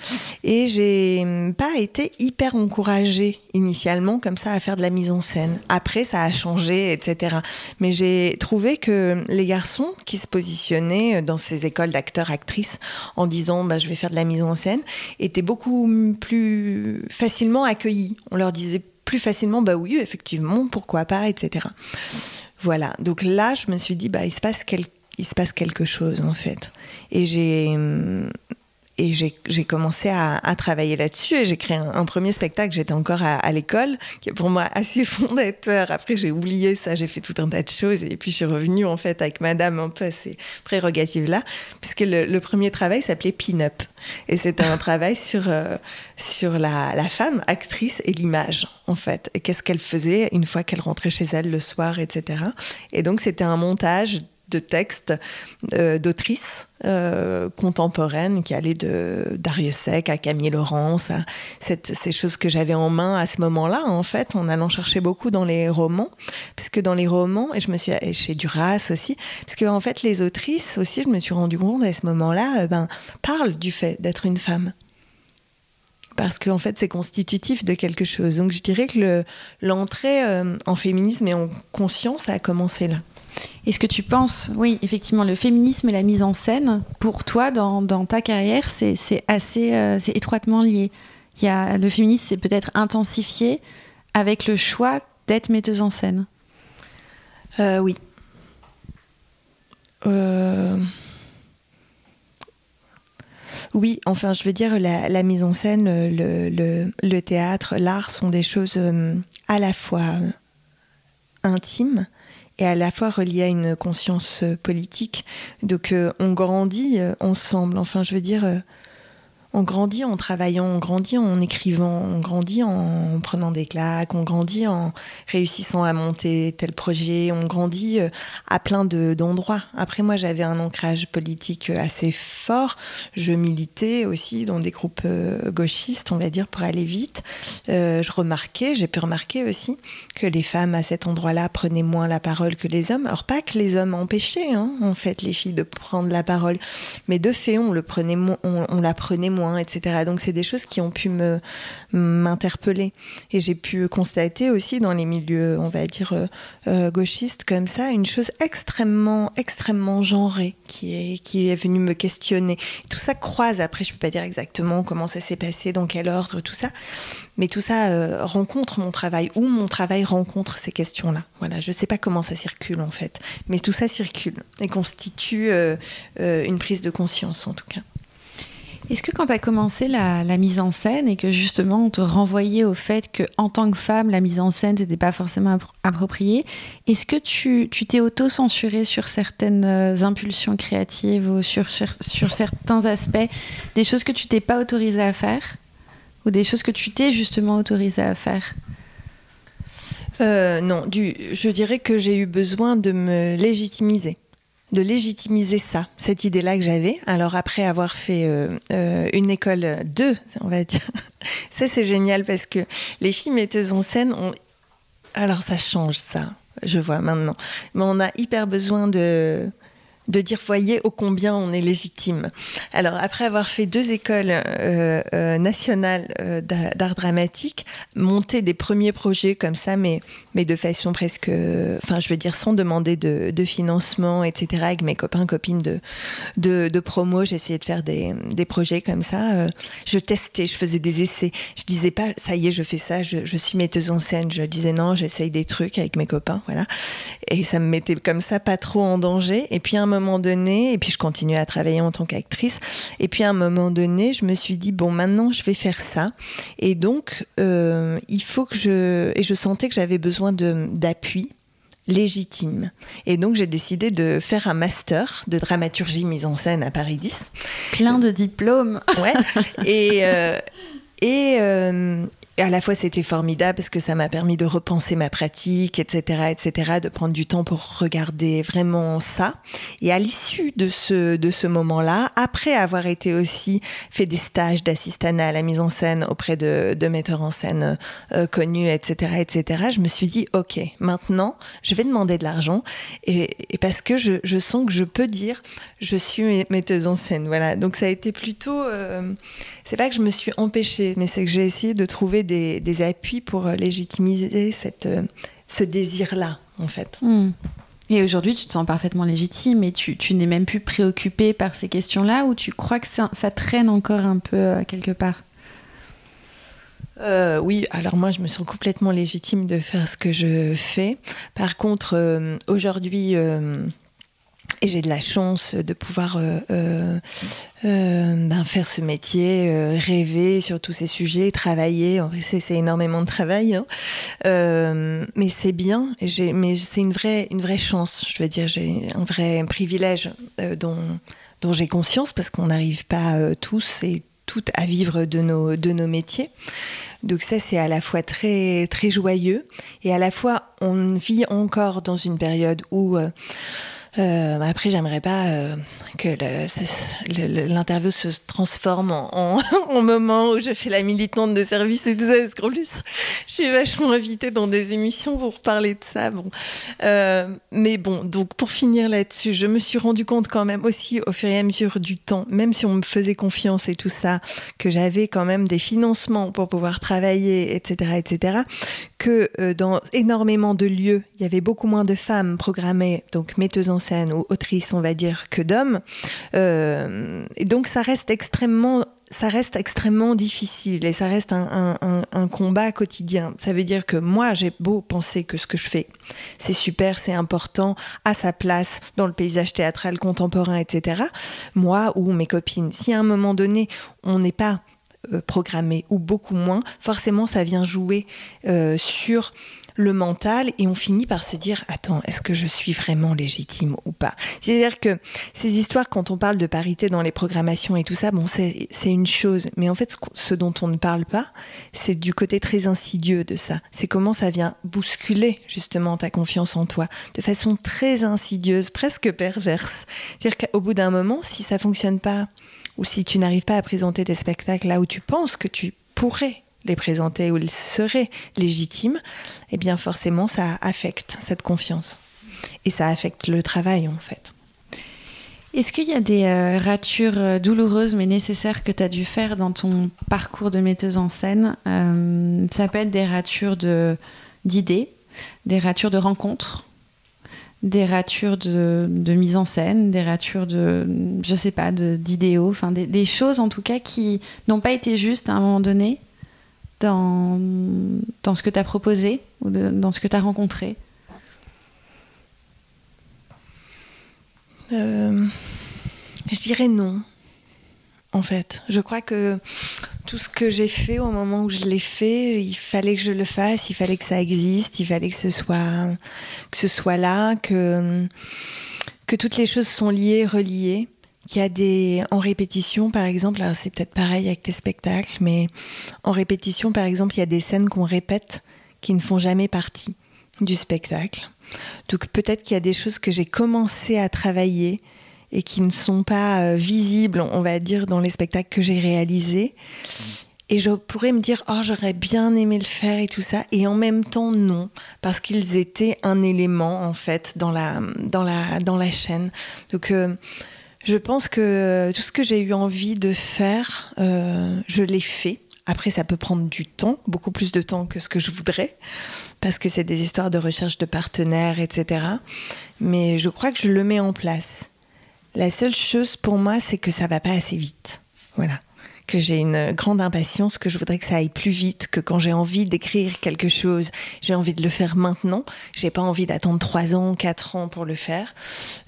Et j'ai pas été hyper encouragée initialement comme ça à faire de la mise en scène. Après, ça a changé, etc. Mais j'ai trouvé que les garçons qui se positionnaient dans ces écoles d'acteurs-actrices en disant bah, je vais faire de la mise en scène étaient beaucoup plus facilement accueillis. On leur disait plus facilement bah oui, effectivement, pourquoi pas, etc. Voilà. Donc là, je me suis dit bah il se passe il se passe quelque chose en fait. Et j'ai et j'ai commencé à, travailler là-dessus et j'ai créé un, premier spectacle. J'étais encore à, l'école, qui est pour moi assez fondateur. Après, j'ai oublié ça, j'ai fait tout un tas de choses et puis je suis revenue en fait avec madame un peu à ces prérogatives-là, puisque le, le, premier travail s'appelait Pin-Up. Et c'était un travail sur, euh, sur la, la, femme actrice et l'image, en fait. Et qu'est-ce qu'elle faisait une fois qu'elle rentrait chez elle le soir, etc. Et donc, c'était un montage de textes euh, d'autrices euh, contemporaines qui allaient de Dariussec à Camille Laurence, à ces choses que j'avais en main à ce moment-là, en fait, en allant chercher beaucoup dans les romans, puisque dans les romans, et je me suis chez Duras aussi, parce que en fait, les autrices aussi, je me suis rendu compte à ce moment-là, euh, ben, parlent du fait d'être une femme parce qu'en fait c'est constitutif de quelque chose. Donc je dirais que l'entrée le, en féminisme et en conscience a commencé là.
Est-ce que tu penses, oui, effectivement, le féminisme et la mise en scène, pour toi, dans, ta carrière, c'est assez euh, c'est étroitement lié? Il y a, Le féminisme s'est peut-être intensifié avec le choix d'être metteuse en scène
euh, Oui. Euh... Oui, enfin, je veux dire, la, mise en scène, le, théâtre, l'art sont des choses à la fois intime et à la fois relié à une conscience politique. Donc on grandit ensemble. Enfin, je veux dire, on grandit en travaillant, on grandit en écrivant, on grandit en prenant des claques, on grandit en réussissant à monter tel projet, on grandit euh, à plein d'endroits. Après, moi, j'avais un ancrage politique assez fort. Je militais aussi dans des groupes euh, gauchistes, on va dire, pour aller vite. Euh, je remarquais, j'ai pu remarquer aussi que les femmes à cet endroit-là prenaient moins la parole que les hommes. Alors, pas que les hommes empêchaient, hein, en fait, les filles de prendre la parole, mais de fait, on, le prenait, on, la prenait etc. Donc c'est des choses qui ont pu me m'interpeller et j'ai pu constater aussi dans les milieux, on va dire euh, euh, gauchistes comme ça, une chose extrêmement extrêmement genrée qui est qui est venue me questionner. Tout ça croise. Après, je peux pas dire exactement comment ça s'est passé, dans quel ordre, tout ça, mais tout ça euh, rencontre mon travail ou mon travail rencontre ces questions-là. Voilà, je sais pas comment ça circule en fait, mais tout ça circule et constitue une prise de conscience en tout cas.
Est-ce que quand tu as commencé la, mise en scène et que justement on te renvoyait au fait que en tant que femme, la mise en scène n'était pas forcément appropriée, est-ce que tu t'es auto-censurée sur certaines euh, impulsions créatives ou sur, certains aspects, des choses que tu t'es pas autorisée à faire ou des choses que tu t'es justement autorisée à faire?
Euh, Non, je dirais que j'ai eu besoin de me légitimiser de légitimiser ça, cette idée-là que j'avais. Alors après avoir fait euh, euh, une école 2, on va dire, ça c'est génial parce que les filles metteuses en scène, ont... alors ça change ça, je vois maintenant. Mais on a hyper besoin de de dire voyez ô combien on est légitime. Alors après avoir fait deux écoles euh, euh, nationales euh, d'art dramatique, monter des premiers projets comme ça, mais, mais de façon presque, enfin je veux dire sans demander de, financement, etc. Avec mes copains, copines de, de, promo, j'essayais de faire des, des, projets comme ça. je testais, je faisais des essais. Je disais pas ça y est, je fais ça, je, je suis metteuse en scène. Je disais non, j'essaye des trucs avec mes copains, voilà. Et ça me mettait comme ça pas trop en danger. Et puis un moment moment donné, et puis je continuais à travailler en tant qu'actrice, et puis à un moment donné, je me suis dit, bon, maintenant, je vais faire ça. Et donc, euh, il faut que je... Et je sentais que j'avais besoin d'appui légitime. Et donc j'ai décidé de faire un master de dramaturgie mise en scène à Paris 10.
Plein de diplômes.
Ouais. Et, euh, et, euh, et à la fois, c'était formidable parce que ça m'a permis de repenser ma pratique, etc., etc., de prendre du temps pour regarder vraiment ça. Et à l'issue de ce, de ce moment-là, après avoir été aussi fait des stages d'assistanat à la mise en scène auprès de, metteurs en scène euh, connus, etc., etc., je me suis dit, OK, maintenant, je vais demander de l'argent et, parce que je, je, sens que je peux dire, je suis metteuse en scène. Voilà. Donc ça a été plutôt, euh, c'est pas que je me suis empêchée, mais c'est que j'ai essayé de trouver des, appuis pour euh, légitimiser cette, euh, ce désir-là, en fait.
Hmm. Et aujourd'hui, tu te sens parfaitement légitime et tu, tu n'es même plus préoccupée par ces questions-là ou tu crois que ça, ça traîne encore un peu euh, quelque part?
Oui, alors moi je me sens complètement légitime de faire ce que je fais. Par contre, aujourd'hui, et j'ai de la chance de pouvoir euh, euh, euh, ben faire ce métier, rêver sur tous ces sujets, travailler. C'est énormément de travail, hein. mais c'est bien. Mais c'est une vraie, une vraie chance. Je veux dire, j'ai un vrai privilège dont, dont j'ai conscience parce qu'on n'arrive pas tous et toutes à vivre de nos, de nos métiers. Donc ça, c'est à la fois très, très joyeux et à la fois on vit encore dans une période où euh, après, j'aimerais pas euh, que l'interview se transforme en, moment où je fais la militante de service et qu'en plus, je suis vachement invitée dans des émissions pour parler de ça. Bon. Euh, mais bon, donc pour finir là-dessus, je me suis rendu compte quand même aussi au fur et à mesure du temps, même si on me faisait confiance et tout ça, que j'avais quand même des financements pour pouvoir travailler, etc., etc., que dans énormément de lieux, il y avait beaucoup moins de femmes programmées, donc metteuses en scène ou autrice, on va dire, que d'hommes. Euh, et donc ça reste extrêmement ça reste extrêmement difficile et ça reste un, combat quotidien. Ça veut dire que moi, j'ai beau penser que ce que je fais, c'est super, c'est important, à sa place dans le paysage théâtral contemporain, etc. Moi ou mes copines, si à un moment donné, on n'est pas euh, programmé ou beaucoup moins, forcément, ça vient jouer euh, sur le mental et on finit par se dire attends, est-ce que je suis vraiment légitime ou pas? C'est-à-dire que ces histoires, quand on parle de parité dans les programmations et tout ça, bon, c'est une chose, mais en fait, ce dont on ne parle pas, c'est du côté très insidieux de ça. C'est comment ça vient bousculer justement ta confiance en toi de façon très insidieuse, presque perverse. C'est-à-dire qu'au bout d'un moment, si ça fonctionne pas ou si tu n'arrives pas à présenter des spectacles là où tu penses que tu pourrais les présenter, où ils seraient légitimes, eh bien forcément ça affecte cette confiance. Et ça affecte le travail en fait.
Est-ce qu'il y a des euh, ratures euh, douloureuses mais nécessaires que tu as dû faire dans ton parcours de metteuse en scène? Euh, Ça peut être des ratures d'idées, des ratures de rencontres, des ratures de, mise en scène, des ratures de, je sais pas, d'idéaux, des, des, choses en tout cas qui n'ont pas été justes à un moment donné? Dans, ce que tu as proposé ou dans ce que tu as rencontré
euh, Je dirais non, en fait. Je crois que tout ce que j'ai fait au moment où je l'ai fait, il fallait que je le fasse, il fallait que ça existe, il fallait que ce soit, que ce soit là, que, que toutes les choses sont liées, reliées qu'il y a des en répétition par exemple alors c'est peut-être pareil avec les spectacles mais en répétition par exemple il y a des scènes qu'on répète qui ne font jamais partie du spectacle. Donc peut-être qu'il y a des choses que j'ai commencé à travailler et qui ne sont pas euh, visibles on va dire dans les spectacles que j'ai réalisés. Et je pourrais me dire oh j'aurais bien aimé le faire et tout ça. Et en même temps non parce qu'ils étaient un élément en fait dans la dans la dans la chaîne. Donc euh, je pense que tout ce que j'ai eu envie de faire, euh, je l'ai fait. Après, ça peut prendre du temps, beaucoup plus de temps que ce que je voudrais, parce que c'est des histoires de recherche de partenaires, etc. Mais je crois que je le mets en place. La seule chose pour moi, c'est que ça va pas assez vite. Voilà que j'ai une grande impatience, que je voudrais que ça aille plus vite, que quand j'ai envie d'écrire quelque chose, j'ai envie de le faire maintenant. J'ai pas envie d'attendre trois ans, quatre ans pour le faire,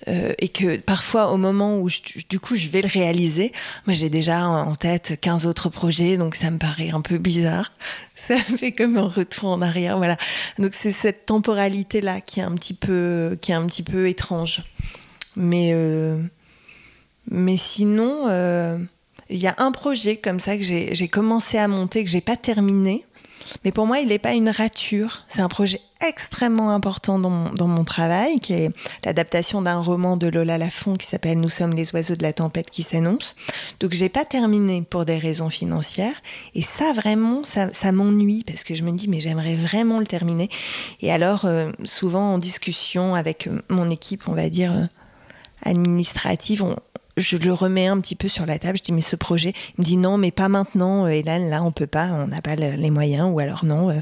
euh, et que parfois au moment où du coup je vais le réaliser, moi j'ai déjà en tête 15 autres projets, donc ça me paraît un peu bizarre. Ça fait comme un retour en arrière, voilà. Donc c'est cette temporalité là qui est un petit peu, qui est un petit peu étrange, mais euh, mais sinon. Euh, il y a un projet comme ça que j'ai commencé à monter, que j'ai pas terminé. Mais pour moi, il n'est pas une rature. C'est un projet extrêmement important dans mon, travail, qui est l'adaptation d'un roman de Lola Lafont qui s'appelle Nous sommes les oiseaux de la tempête qui s'annonce. Donc, j'ai pas terminé pour des raisons financières. Et ça, vraiment, ça, ça m'ennuie parce que je me dis, mais j'aimerais vraiment le terminer. Et alors, euh, souvent en discussion avec mon équipe, on va dire, euh, administrative, on, je le remets un petit peu sur la table. Je dis, mais ce projet, il me dit non, mais pas maintenant, Hélène, là, on peut pas, on n'a pas les moyens, ou alors non. Euh,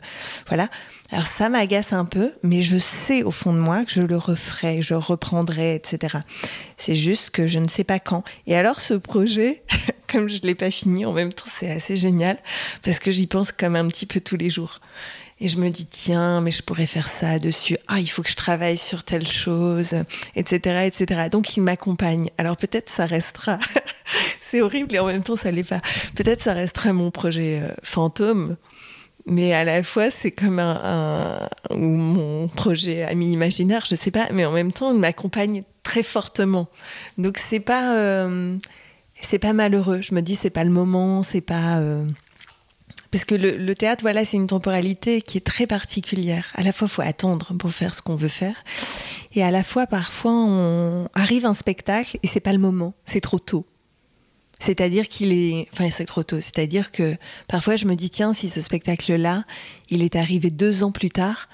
voilà. Alors ça m'agace un peu, mais je sais au fond de moi que je le referai, je reprendrai, etc. C'est juste que je ne sais pas quand. Et alors ce projet, comme je ne l'ai pas fini, en même temps c'est assez génial, parce que j'y pense comme un petit peu tous les jours. Et je me dis, tiens, mais je pourrais faire ça dessus. Ah, il faut que je travaille sur telle chose, etc., etc. Donc, il m'accompagne. Alors, peut-être ça restera. c'est horrible et en même temps, ça l'est pas. Peut-être ça restera mon projet euh, fantôme. Mais à la fois, c'est comme un, ou mon projet ami imaginaire, je sais pas. Mais en même temps, il m'accompagne très fortement. Donc, c'est pas, euh, c'est pas malheureux. Je me dis, c'est pas le moment, c'est pas. Euh, parce que le, théâtre, voilà, c'est une temporalité qui est très particulière. À la fois, faut attendre pour faire ce qu'on veut faire. Et à la fois, parfois, on arrive un spectacle et c'est pas le moment, c'est trop tôt. C'est-à-dire qu'il est. Enfin, c'est trop tôt. C'est-à-dire que parfois, je me dis, tiens, si ce spectacle-là, il est arrivé deux ans plus tard,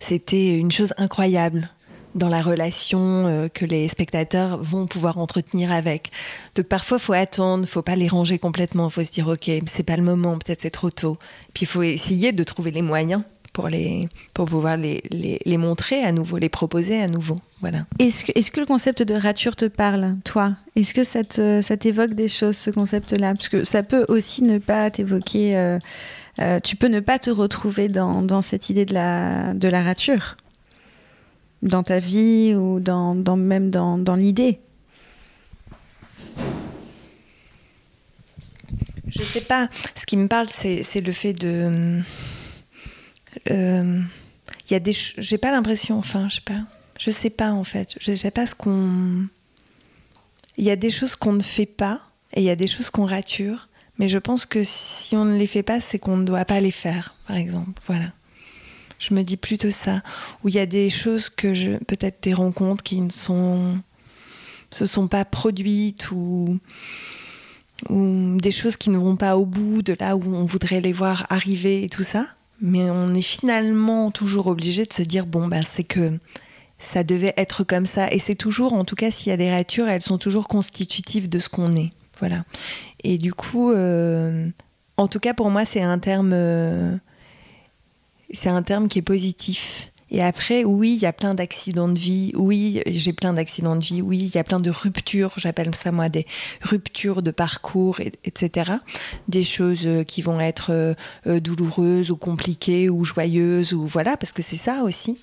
c'était une chose incroyable dans la relation euh, que les spectateurs vont pouvoir entretenir avec. Donc parfois, faut attendre, faut pas les ranger complètement. Faut se dire, ok, c'est pas le moment, peut-être c'est trop tôt. Puis il faut essayer de trouver les moyens pour, les, pour pouvoir les, les, montrer à nouveau, les proposer à nouveau. Voilà.
Est-ce que, est que le concept de rature te parle, toi? Est-ce que ça, ça t'évoque des choses, ce concept-là? Parce que ça peut aussi ne pas t'évoquer... Euh, euh, tu peux ne pas te retrouver dans, dans cette idée de la, de la rature dans ta vie ou dans, même dans, dans l'idée
Je sais pas. Ce qui me parle, c'est le fait de. Euh, il a des, j'ai pas l'impression, enfin, je sais pas, je sais pas en fait, je sais pas ce qu'on, il y a des choses qu'on ne fait pas et il y a des choses qu'on rature, mais je pense que si on ne les fait pas, c'est qu'on ne doit pas les faire, par exemple, voilà. Je me dis plutôt ça, où il y a des choses que je, peut-être des rencontres qui ne sont, se sont pas produites ou ou des choses qui ne vont pas au bout de là où on voudrait les voir arriver et tout ça. Mais on est finalement toujours obligé de se dire bon, ben, c'est que ça devait être comme ça. Et c'est toujours, en tout cas, s'il y a des ratures, elles sont toujours constitutives de ce qu'on est. Voilà. Et du coup, euh, en tout cas, pour moi, c'est un terme. Euh, c'est un terme qui est positif. Et après, oui, il y a plein d'accidents de vie. Oui, j'ai plein d'accidents de vie. Oui, il y a plein de ruptures. J'appelle ça moi des ruptures de parcours, etc. Des choses euh, qui vont être euh, euh, douloureuses ou compliquées ou joyeuses ou voilà, parce que c'est ça aussi.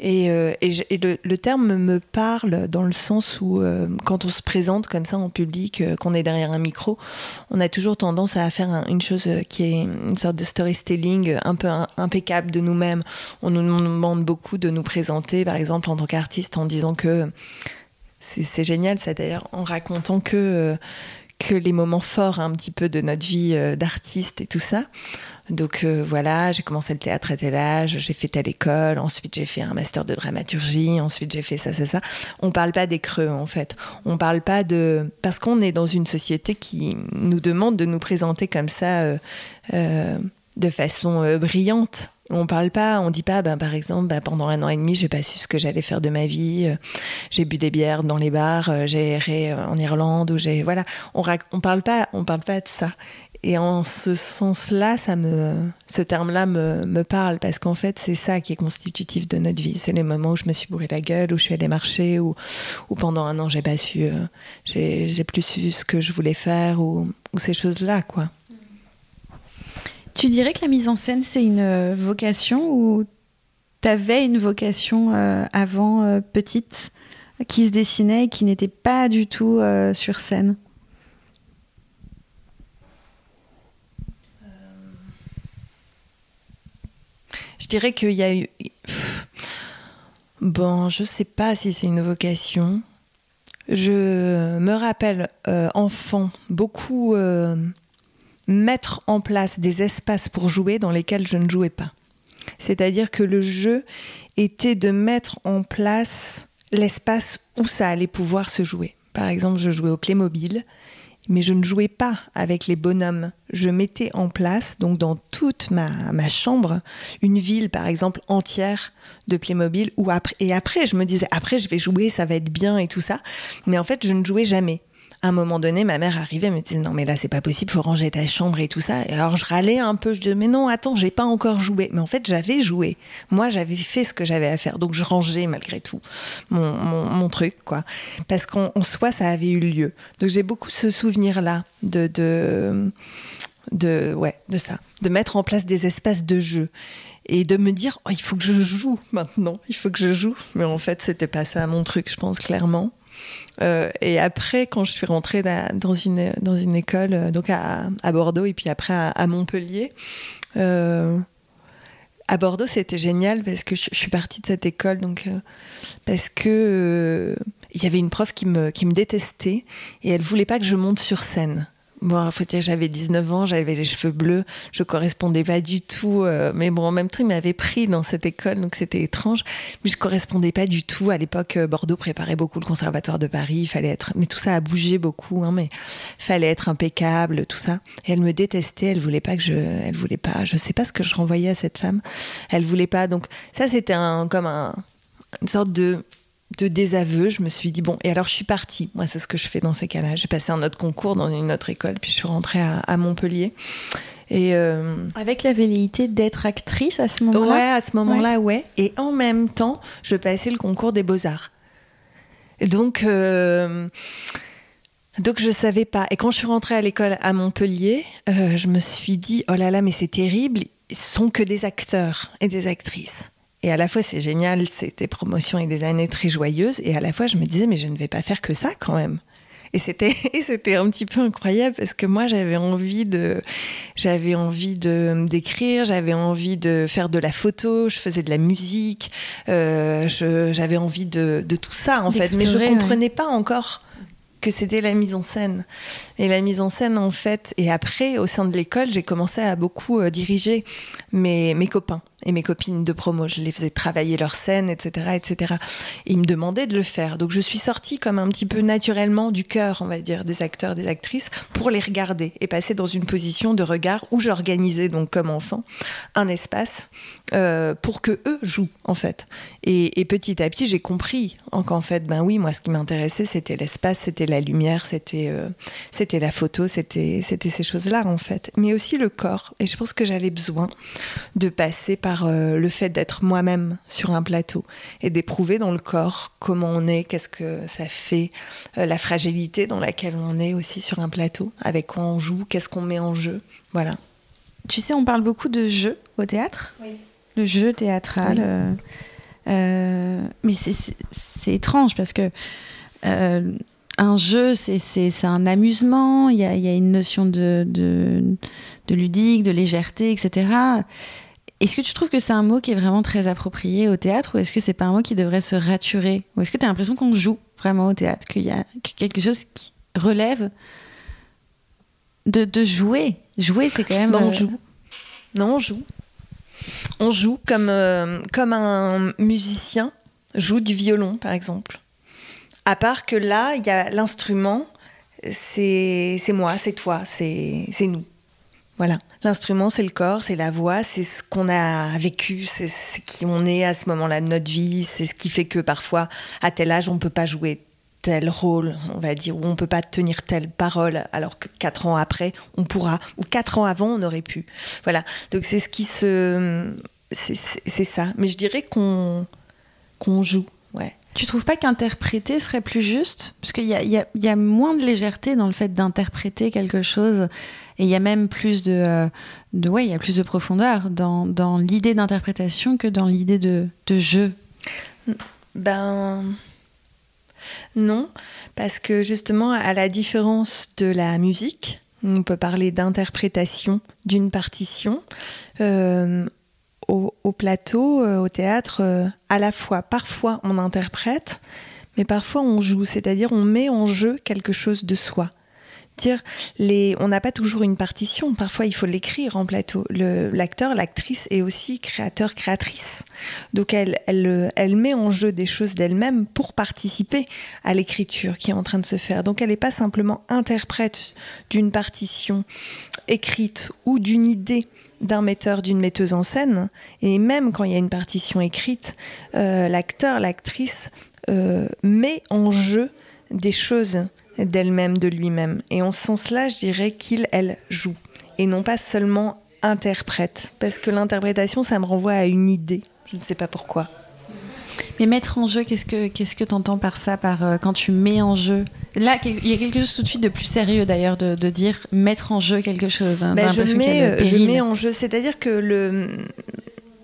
Et, le, terme me parle dans le sens où quand on se présente comme ça en public, qu'on est derrière un micro, on a toujours tendance à faire une chose qui est une sorte de storytelling un peu impeccable de nous-mêmes. On nous demande beaucoup de nous présenter, par exemple, en tant qu'artiste, en disant que c'est génial, ça d'ailleurs, en racontant que, euh, que les moments forts un petit peu de notre vie euh, d'artiste et tout ça. Donc euh, voilà, j'ai commencé le théâtre à tel âge, j'ai fait telle école, ensuite j'ai fait un master de dramaturgie, ensuite j'ai fait ça, ça, ça. On parle pas des creux en fait. On parle pas de parce qu'on est dans une société qui nous demande de nous présenter comme ça de façon brillante on parle pas, on dit pas, ben, par exemple, ben, pendant un an et demi, j'ai pas su ce que j'allais faire de ma vie. Euh, j'ai bu des bières dans les bars, euh, j'ai erré euh, en Irlande, ou j'ai voilà. On, on parle pas, on parle pas de ça. Et en ce sens-là, ça me, ce terme-là me, me, parle parce qu'en fait, c'est ça qui est constitutif de notre vie. C'est les moments où je me suis bourré la gueule, où je suis allée marcher, ou où pendant un an j'ai pas su, j'ai plus su ce que je voulais faire, ou, ou ces choses-là, quoi.
Tu dirais que la mise en scène, c'est une euh, vocation ou tu avais une vocation euh, avant euh, petite qui se dessinait et qui n'était pas du tout sur scène?
Je dirais qu'il y a eu. Bon, je sais pas si c'est une vocation. Je me rappelle, enfant, beaucoup mettre en place des espaces pour jouer dans lesquels je ne jouais pas. C'est-à-dire que le jeu était de mettre en place l'espace où ça allait pouvoir se jouer. Par exemple, je jouais au Playmobil, mais je ne jouais pas avec les bonhommes. Je mettais en place, donc dans toute ma, chambre, une ville, par exemple, entière de Playmobil. Où après, et après, je me disais, après, je vais jouer, ça va être bien et tout ça. Mais en fait, je ne jouais jamais à un moment donné, ma mère arrivait, et me disait non mais là c'est pas possible, faut ranger ta chambre et tout ça. Et alors je râlais un peu, je disais mais non attends, j'ai pas encore joué. Mais en fait j'avais joué. Moi j'avais fait ce que j'avais à faire, donc je rangeais malgré tout mon, mon, truc quoi. Parce qu'en soi ça avait eu lieu. Donc j'ai beaucoup ce souvenir là de, de de ouais de ça, de mettre en place des espaces de jeu et de me dire oh, il faut que je joue maintenant, il faut que je joue. Mais en fait c'était pas ça mon truc, je pense clairement. Euh, et après, quand je suis rentrée dans une, école, euh, donc à, Bordeaux et puis après à, Montpellier, euh, à Bordeaux, c'était génial parce que je, suis partie de cette école, donc parce que il y avait une prof qui me, détestait et elle voulait pas que je monte sur scène. Bon, faut dire, j'avais 19 ans, j'avais les cheveux bleus, je correspondais pas du tout. Euh, mais bon, en même temps, il m'avait pris dans cette école, donc c'était étrange. Mais je correspondais pas du tout. À l'époque, euh, Bordeaux préparait beaucoup le conservatoire de Paris. Il fallait être, mais tout ça a bougé beaucoup. Hein, mais fallait être impeccable, tout ça. Et elle me détestait. Elle voulait pas que je, elle voulait pas. Je sais pas ce que je renvoyais à cette femme. Elle voulait pas. Donc ça, c'était un comme un, une sorte de de désaveu, je me suis dit, bon, et alors je suis partie. Moi, c'est ce que je fais dans ces cas-là. J'ai passé un autre concours dans une autre école, puis je suis rentrée à, Montpellier. Et euh,
Avec la velléité d'être actrice à ce moment-là
Ouais, à ce moment-là, ouais. Et en même temps, je passais le concours des beaux-arts. Donc, euh, donc je savais pas. Et quand je suis rentrée à l'école à Montpellier, euh, je me suis dit, oh là là, mais c'est terrible, ils sont que des acteurs et des actrices. Et à la fois, c'est génial, c'était des promotions et des années très joyeuses. Et à la fois, je me disais, mais je ne vais pas faire que ça quand même. Et c'était, c'était un petit peu incroyable parce que moi, j'avais envie de, j'avais envie de d'écrire, j'avais envie de faire de la photo, je faisais de la musique, euh, j'avais envie de, de, tout ça en fait, mais je comprenais pas encore que c'était la mise en scène. Et la mise en scène, en fait, et après, au sein de l'école, j'ai commencé à beaucoup euh, diriger mes, mes copains et mes copines de promo. Je les faisais travailler leur scène, etc., etc. Et ils me demandaient de le faire. Donc je suis sortie comme un petit peu naturellement du cœur, on va dire, des acteurs, des actrices, pour les regarder et passer dans une position de regard où j'organisais donc comme enfant un espace euh, pour que eux jouent en fait. Et, petit à petit, j'ai compris qu'en fait, ben oui, moi, ce qui m'intéressait, c'était l'espace, c'était la lumière, c'était euh, c'était la photo, c'était c'était ces choses-là en fait. Mais aussi le corps. Et je pense que j'avais besoin de passer par euh, le fait d'être moi-même sur un plateau et d'éprouver dans le corps comment on est, qu'est-ce que ça fait, euh, la fragilité dans laquelle on est aussi sur un plateau, avec quoi on joue, qu'est-ce qu'on met en jeu. Voilà.
Tu sais, on parle beaucoup de jeu au théâtre, le jeu théâtral. Euh, mais c'est étrange parce que un jeu, c'est un amusement, il y a, y a, une notion de, de, de, ludique, de légèreté, etc. Est-ce que tu trouves que c'est un mot qui est vraiment très approprié au théâtre ou est-ce que c'est pas un mot qui devrait se raturer? Ou est-ce que tu as l'impression qu'on joue vraiment au théâtre, qu'il y a quelque chose qui relève de, de jouer? Jouer, c'est quand même.
Non, on euh, joue. Non, on joue. On joue comme, euh, comme un musicien joue du violon, par exemple. À part que là, il y a l'instrument, c'est moi, c'est toi, c'est nous. Voilà. L'instrument, c'est le corps, c'est la voix, c'est ce qu'on a vécu, c'est ce qui on est à ce moment-là de notre vie, c'est ce qui fait que parfois, à tel âge, on ne peut pas jouer tel rôle, on va dire, ou on ne peut pas tenir telle parole, alors que quatre ans après, on pourra, ou quatre ans avant, on aurait pu. Voilà. Donc c'est ce qui se. C'est ça. Mais je dirais qu'on qu'on joue, ouais.
Tu trouves pas qu'interpréter serait plus juste? Parce qu'il y a, y, y a, moins de légèreté dans le fait d'interpréter quelque chose et il y a même plus de, euh, de ouais, il y a plus de profondeur dans, dans l'idée d'interprétation que dans l'idée de, de jeu.
Ben non, parce que justement, à la différence de la musique, on peut parler d'interprétation d'une partition. Euh, au, au, plateau, euh, au théâtre, à la fois, parfois on interprète, mais parfois on joue, c'est-à-dire on met en jeu quelque chose de soi on n'a pas toujours une partition. Parfois, il faut l'écrire en plateau. L'acteur, l'actrice est aussi créateur, créatrice. Donc, elle, elle, elle met en jeu des choses d'elle-même pour participer à l'écriture qui est en train de se faire. Donc, elle n'est pas simplement interprète d'une partition écrite ou d'une idée d'un metteur, d'une metteuse en scène. Et même quand il y a une partition écrite, euh, l'acteur, l'actrice euh, met en jeu des choses d'elle-même, de lui-même. Et en ce sens-là, je dirais qu'il, elle joue. Et non pas seulement interprète. Parce que l'interprétation, ça me renvoie à une idée. Je ne sais pas pourquoi.
Mais mettre en jeu, qu'est-ce que qu'est-ce que entends par ça, par euh, quand tu mets en jeu? Là, il y a quelque chose tout de suite de plus sérieux d'ailleurs de, dire mettre en jeu quelque chose. Hein,
ben, je, mets, euh, je mets en jeu, c'est-à-dire que le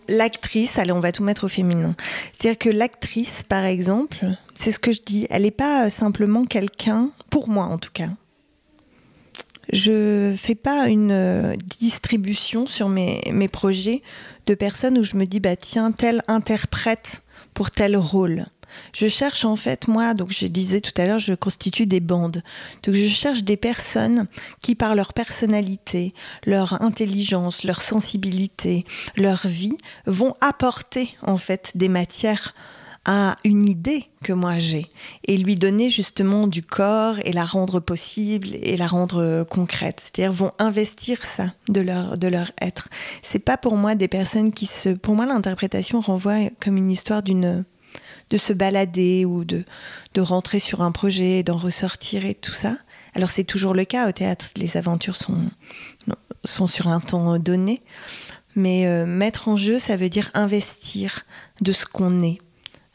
l'actrice, allez, on va tout mettre au féminin. C'est-à-dire que l'actrice, par exemple, c'est ce que je dis, elle n'est pas euh, simplement quelqu'un, pour moi en tout cas. Je fais pas une euh, distribution sur mes, mes projets de personnes où je me dis, bah tiens, tel interprète pour tel rôle. Je cherche en fait, moi, donc je disais tout à l'heure, je constitue des bandes. Donc je cherche des personnes qui, par leur personnalité, leur intelligence, leur sensibilité, leur vie, vont apporter en fait des matières à une idée que moi j'ai et lui donner justement du corps et la rendre possible et la rendre concrète. C'est-à-dire vont investir ça de leur de leur être. C'est pas pour moi des personnes qui se pour moi l'interprétation renvoie comme une histoire d'une de se balader ou de, de rentrer sur un projet, d'en ressortir et tout ça. Alors c'est toujours le cas au théâtre, les aventures sont, sont sur un temps donné, mais euh, mettre en jeu, ça veut dire investir de ce qu'on est.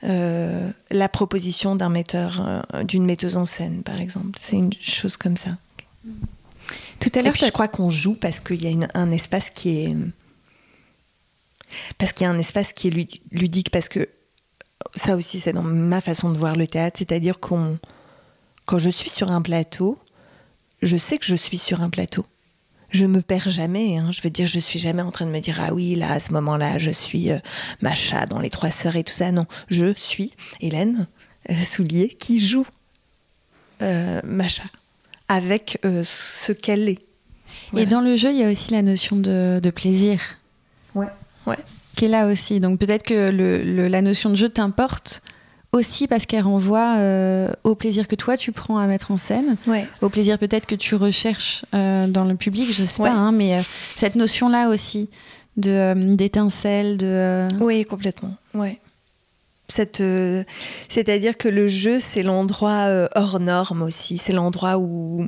Euh, la proposition d'un metteur, euh, d'une metteuse en scène, par exemple, c'est une chose comme ça. Tout à l'heure, je crois qu'on joue parce qu'il y a une, un espace qui est parce qu'il y a un espace qui est ludique parce que ça aussi, c'est dans ma façon de voir le théâtre, c'est-à-dire qu'on quand je suis sur un plateau, je sais que je suis sur un plateau. Je me perds jamais. Hein. Je veux dire, je suis jamais en train de me dire ah oui là à ce moment-là je suis euh, Macha dans les trois sœurs et tout ça. Non, je suis Hélène euh, Soulier qui joue euh, Macha avec ce qu'elle est.
Et dans le jeu, il y a aussi la notion de, plaisir.
Ouais, ouais.
Qui est là aussi. Donc peut-être que le, la notion de jeu t'importe aussi parce qu'elle renvoie euh, au plaisir que toi tu prends à mettre en scène, au plaisir peut-être que tu recherches euh, dans le public, je sais pas, hein, mais euh, cette notion-là aussi de d'étincelle, de.
Oui, complètement. Ouais. Euh, c'est-à-dire que le jeu, c'est l'endroit hors norme aussi. C'est l'endroit où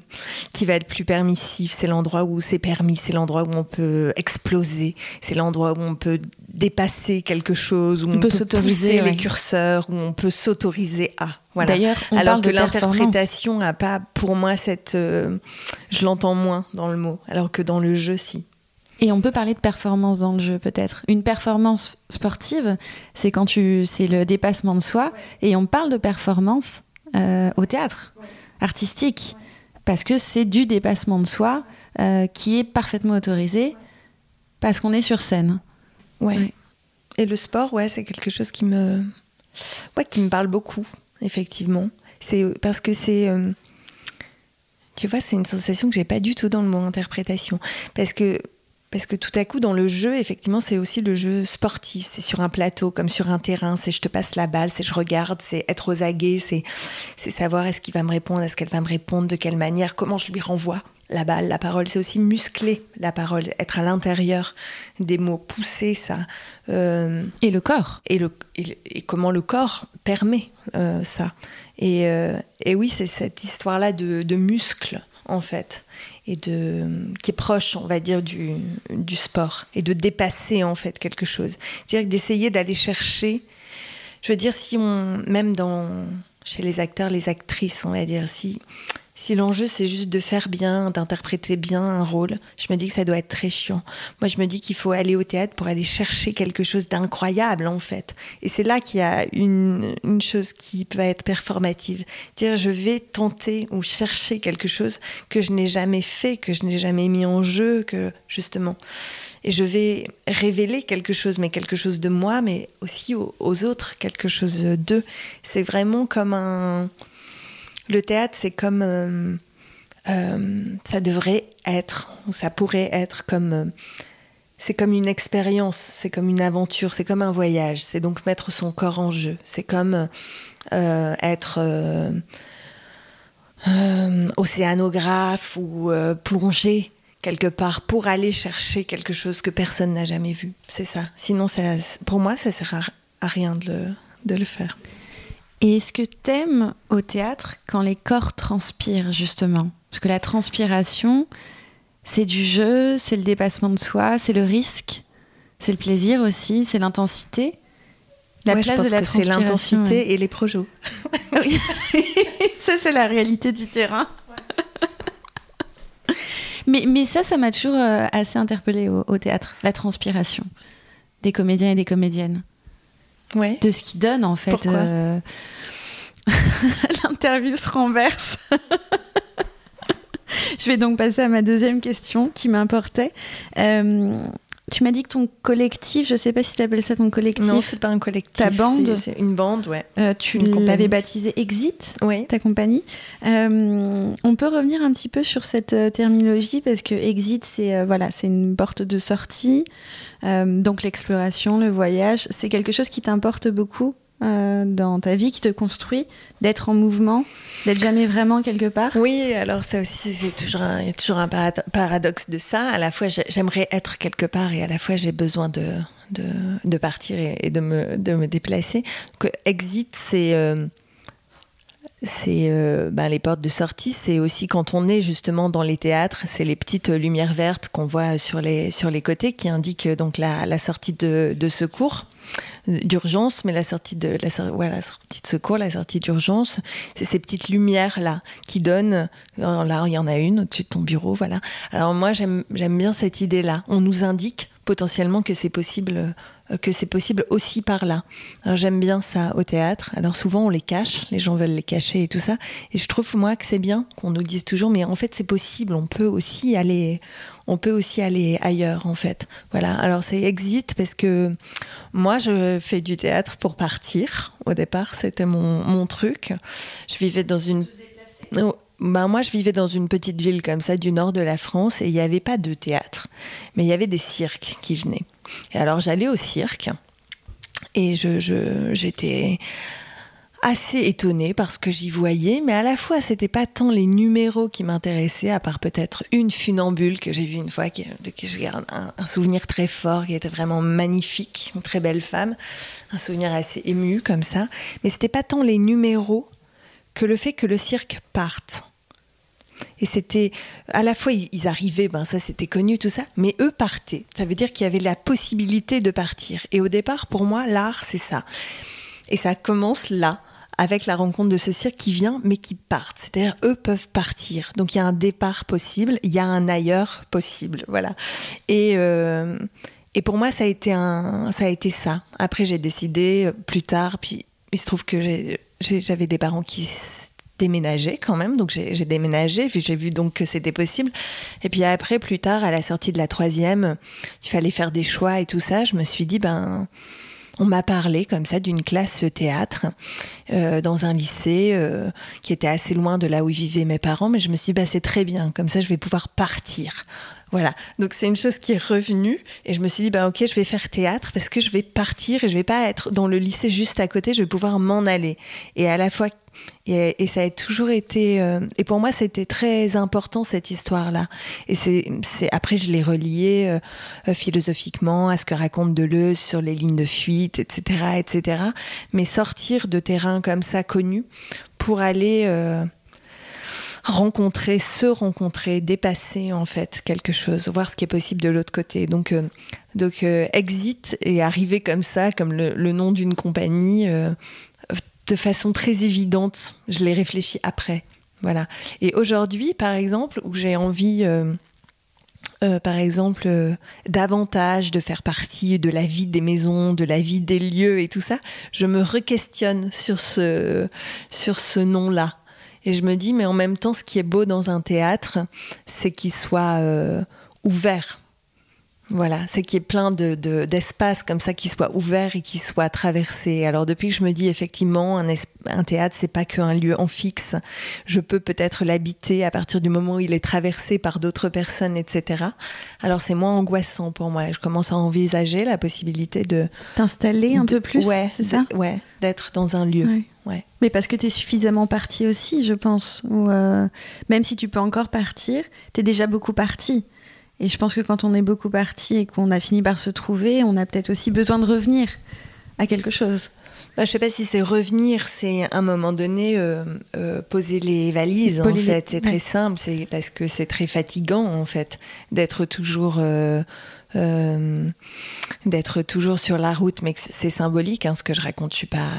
qui va être plus permissif. C'est l'endroit où c'est permis. C'est l'endroit où on peut exploser. C'est l'endroit où on peut dépasser quelque chose. Où on, peut, s'autoriser les curseurs. Où on peut s'autoriser à.
Voilà. D'ailleurs,
alors que l'interprétation n'a pas, pour moi, cette. Euh, je l'entends moins dans le mot. Alors que dans le jeu, si.
Et on peut parler de performance dans le jeu, peut-être. Une performance sportive, c'est quand tu, c'est le dépassement de soi, et on parle de performance euh, au théâtre, artistique, parce que c'est du dépassement de soi euh, qui est parfaitement autorisé, parce qu'on est sur scène.
Ouais. Et le sport, ouais, c'est quelque chose qui me, ouais, qui me parle beaucoup, effectivement. C'est parce que c'est euh, tu vois, c'est une sensation que j'ai pas du tout dans le mot interprétation. Parce que parce que tout à coup, dans le jeu, effectivement, c'est aussi le jeu sportif. C'est sur un plateau, comme sur un terrain. C'est je te passe la balle, c'est je regarde, c'est être aux aguets, c'est, c'est savoir est-ce qu'il va me répondre, est-ce qu'elle va me répondre, de quelle manière, comment je lui renvoie la balle, la parole. C'est aussi muscler la parole, être à l'intérieur des mots, pousser ça.
Euh, et le corps.
Et, le, et, comment le corps permet euh, ça. Et, euh, et, oui, c'est cette histoire-là de, de muscles, en fait et de qui est proche, on va dire, du, du sport et de dépasser en fait quelque chose. C'est-à-dire d'essayer d'aller chercher. Je veux dire, si on, même dans chez les acteurs, les actrices, on va dire, si si l'enjeu c'est juste de faire bien, d'interpréter bien un rôle, je me dis que ça doit être très chiant. Moi, je me dis qu'il faut aller au théâtre pour aller chercher quelque chose d'incroyable en fait. Et c'est là qu'il y a une, une, chose qui peut être performative. Dire je vais tenter ou chercher quelque chose que je n'ai jamais fait, que je n'ai jamais mis en jeu, que justement. Et je vais révéler quelque chose, mais quelque chose de moi, mais aussi aux, aux autres, quelque chose d'eux. C'est vraiment comme un le théâtre, c'est comme. Euh, euh, ça devrait être, ça pourrait être comme. Euh, c'est comme une expérience, c'est comme une aventure, c'est comme un voyage. C'est donc mettre son corps en jeu. C'est comme être océanographe ou plonger quelque part pour aller chercher quelque chose que personne n'a jamais vu. C'est ça. Sinon, ça, pour moi, ça sert à, à rien de le faire.
Et est-ce que t'aimes au théâtre quand les corps transpirent, justement? Parce que la transpiration, c'est du jeu, c'est le dépassement de soi, c'est le risque, c'est le plaisir aussi, c'est l'intensité.
La place je pense de la que c'est l'intensité et les projets.
oui. ça, c'est la réalité du terrain. mais, mais ça, ça m'a toujours euh, assez interpellée au, au théâtre, la transpiration des comédiens et des comédiennes de ce qu'il donne en fait. Euh, l'interview se renverse. Je vais donc passer à ma deuxième question qui m'importait. Euh, tu m'as dit que ton collectif, je ne sais pas si tu appelles ça ton collectif.
Non, c'est pas un collectif.
Ta bande.
C'est une bande, ouais.
Euh, tu l'avais baptisé Exit, ta compagnie. on peut revenir un petit peu sur cette terminologie parce que Exit, c'est voilà, c'est une porte de sortie. Euh, donc l'exploration, le voyage, c'est quelque chose qui t'importe beaucoup euh, dans ta vie, qui te construit, d'être en mouvement, d'être jamais vraiment quelque part?
Oui, alors ça aussi, c'est toujours un, toujours un paradoxe de ça. À la fois, j'aimerais être quelque part et à la fois, j'ai besoin de, de, de, partir et, de, me, de me déplacer. Donc, exit, c'est... Euh, c'est euh, ben, les portes de sortie, c'est aussi quand on est justement dans les théâtres, c'est les petites lumières vertes qu'on voit sur les, sur les côtés qui indiquent donc la, la sortie de, de secours d'urgence, mais la sortie de la, la sortie de secours, la sortie d'urgence, c'est ces petites lumières là qui donnent. Là, il y en a une au-dessus de ton bureau, voilà. Alors moi, j'aime bien cette idée là. On nous indique potentiellement que c'est possible euh, que c'est possible aussi par là. j'aime bien ça au théâtre. Alors souvent on les cache, les gens veulent les cacher et tout ça. Et je trouve moi que c'est bien qu'on nous dise toujours, mais en fait c'est possible. On peut aussi aller, on peut aussi aller ailleurs en fait. Voilà. Alors c'est exit parce que moi je fais du théâtre pour partir. Au départ c'était mon, mon truc. Je vivais dans une ben moi, je vivais dans une petite ville comme ça du nord de la France et il n'y avait pas de théâtre, mais il y avait des cirques qui venaient. Et alors j'allais au cirque et j'étais je, assez étonnée parce que j'y voyais, mais à la fois c'était pas tant les numéros qui m'intéressaient, à part peut-être une funambule que j'ai vue une fois, qui, de qui je garde un, souvenir très fort, qui était vraiment magnifique, une très belle femme, un souvenir assez ému comme ça. Mais c'était pas tant les numéros que le fait que le cirque parte. Et c'était à la fois ils arrivaient, ben ça c'était connu tout ça, mais eux partaient. Ça veut dire qu'il y avait la possibilité de partir. Et au départ, pour moi, l'art c'est ça. Et ça commence là avec la rencontre de ce cirque qui vient, mais qui partent. C'est-à-dire, eux peuvent partir. Donc, il y a un départ possible, il y a un ailleurs possible. Voilà. Et, euh, et pour moi, ça a été, un, ça, a été ça. Après, j'ai décidé euh, plus tard, puis il se trouve que j'avais des parents qui déménager quand même. Donc j'ai déménagé, j'ai vu donc que c'était possible. Et puis après, plus tard, à la sortie de la troisième, il fallait faire des choix et tout ça. Je me suis dit, ben, on m'a parlé comme ça d'une classe théâtre euh, dans un lycée euh, qui était assez loin de là où vivaient mes parents. Mais je me suis dit, ben, c'est très bien, comme ça je vais pouvoir partir. Voilà, donc c'est une chose qui est revenue et je me suis dit, bah ok, je vais faire théâtre parce que je vais partir et je vais pas être dans le lycée juste à côté, je vais pouvoir m'en aller. Et à la fois et, ça a toujours été. Euh, et pour moi, c'était très important cette histoire-là. Et c'est, après, je l'ai relié euh, euh, philosophiquement à ce que raconte Deleuze sur les lignes de fuite, etc., etc. Mais sortir de terrain comme ça connu pour aller rencontrer, se rencontrer, dépasser en fait quelque chose, voir ce qui est possible de l'autre côté. Donc, donc exit et arriver comme ça, comme le nom d'une compagnie de façon très évidente. Je l'ai réfléchi après. Voilà. Et aujourd'hui, par exemple, où j'ai envie, euh, euh, par exemple, euh, davantage de faire partie de la vie des maisons, de la vie des lieux et tout ça, je me re-questionne sur ce, sur ce nom-là. Et je me dis, mais en même temps, ce qui est beau dans un théâtre, c'est qu'il soit ouvert voilà, c'est qu'il y ait plein de, d'espaces comme ça qui soient ouverts et qui soient traversés. Alors depuis que je me dis effectivement, un, un théâtre, c'est pas qu'un lieu en fixe. Je peux peut-être l'habiter à partir du moment où il est traversé par d'autres personnes, etc. Alors c'est moins angoissant pour moi. Je commence à envisager la possibilité de...
T'installer un peu plus,
ouais,
c'est ça?
Ouais, d'être dans un lieu. Ouais.
Mais parce que tu es suffisamment parti aussi, je pense. Ou euh, même si tu peux encore partir, tu es déjà beaucoup parti. Et je pense que quand on est beaucoup parti et qu'on a fini par se trouver, on a peut-être aussi besoin de revenir à quelque chose.
Bah, je ne sais pas si c'est revenir, c'est à un moment donné euh, euh, poser les valises. en fait, c'est très simple, c'est parce que c'est très fatigant en fait d'être toujours euh, euh, d'être toujours sur la route, mais c'est symbolique, hein, ce que je raconte. Je suis pas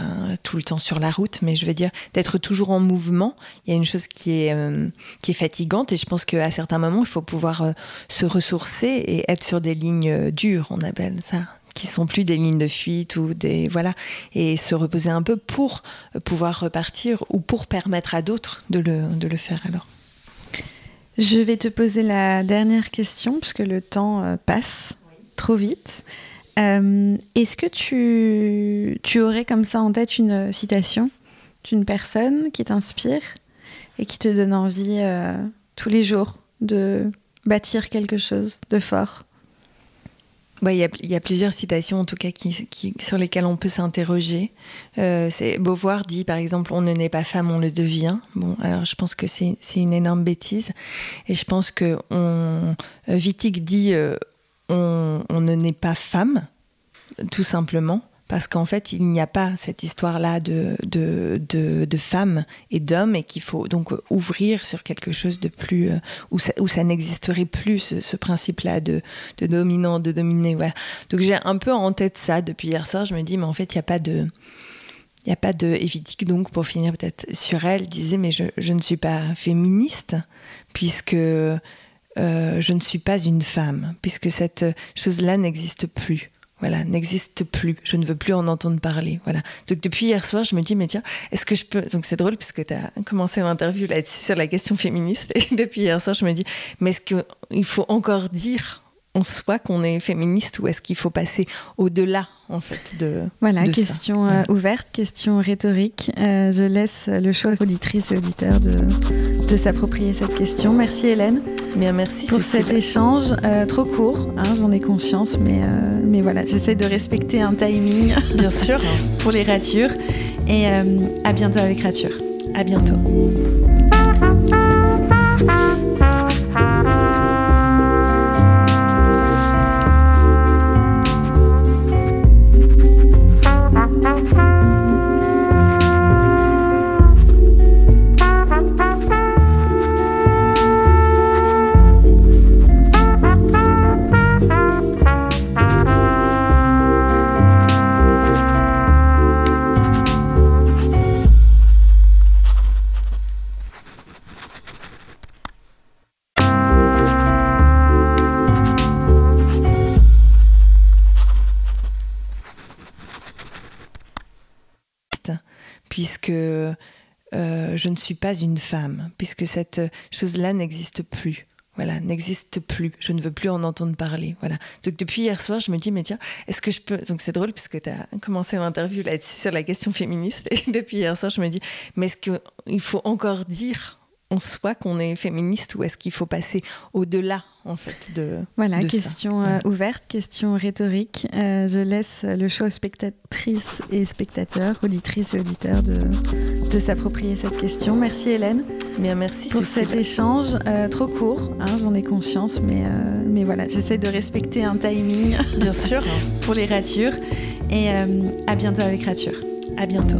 tout le temps sur la route, mais je veux dire d'être toujours en mouvement. Il y a une chose qui est euh, qui est fatigante, et je pense qu'à certains moments, il faut pouvoir euh, se ressourcer et être sur des lignes dures, on appelle ça qui sont plus des lignes de fuite ou des voilà et se reposer un peu pour pouvoir repartir ou pour permettre à d'autres de le, de le faire alors.
Je vais te poser la dernière question, puisque le temps euh, passe trop vite. Euh, est-ce que tu, tu, aurais comme ça en tête une citation d'une personne qui t'inspire et qui te donne envie euh, tous les jours de bâtir quelque chose de fort?
Il y, a plusieurs citations en tout cas sur lesquelles on peut s'interroger. Euh, Beauvoir dit par exemple on ne naît pas femme, on le devient. Bon, alors je pense que c'est une énorme bêtise. Et je pense que on, Wittig dit euh, on ne naît pas femme, tout simplement parce qu'en fait, il n'y a pas cette histoire-là de, de, de, femmes et d'hommes, et qu'il faut donc ouvrir sur quelque chose de plus. Euh, où ça, où ça n'existerait plus, ce, principe-là de, de, dominant, de dominé. Voilà. Donc j'ai un peu en tête ça depuis hier soir. Je me dis, mais en fait, il n'y a pas de. Il n'y a pas de. Évitique, donc, pour finir peut-être sur elle, disait, mais je, je ne suis pas féministe, puisque je ne suis pas une femme, puisque cette chose-là n'existe plus voilà, n'existe plus. Je ne veux plus en entendre parler. Voilà. Donc depuis hier soir, je me dis, mais tiens, est-ce que je peux. Donc c'est drôle puisque tu as commencé l'interview là-dessus sur la question féministe. Et depuis hier soir, je me dis, mais est-ce qu'il faut encore dire en soi qu'on est féministe ou est-ce qu'il faut passer au-delà en fait de
voilà question euh, ouverte question rhétorique. Euh, je laisse le choix aux auditrices et auditeurs de, de s'approprier cette question. Merci Hélène.
Bien, merci
pour cet échange euh, trop court hein, j'en ai conscience mais mais voilà j'essaie de respecter un timing
bien sûr.
pour les ratures. Et à bientôt avec rature
à bientôt je ne suis pas une femme, puisque cette chose-là n'existe plus. Voilà, n'existe plus. Je ne veux plus en entendre parler. Voilà. Donc depuis hier soir, je me dis, mais tiens, est-ce que je peux. Donc c'est drôle puisque tu as commencé l'interview là-dessus sur la question féministe. Et depuis hier soir, je me dis, mais est-ce qu'il faut encore dire en soi qu'on est féministe ou est-ce qu'il faut passer au-delà en fait de
voilà question euh, ouverte question rhétorique. Euh, je laisse le choix aux spectatrices et spectateurs auditrices et auditeurs de, de s'approprier cette question. Merci Hélène
bien merci
pour cet échange. Euh, trop court hein, j'en ai conscience mais mais voilà j'essaie de respecter un timing
bien sûr.
pour les ratures. Et à bientôt avec rature
à bientôt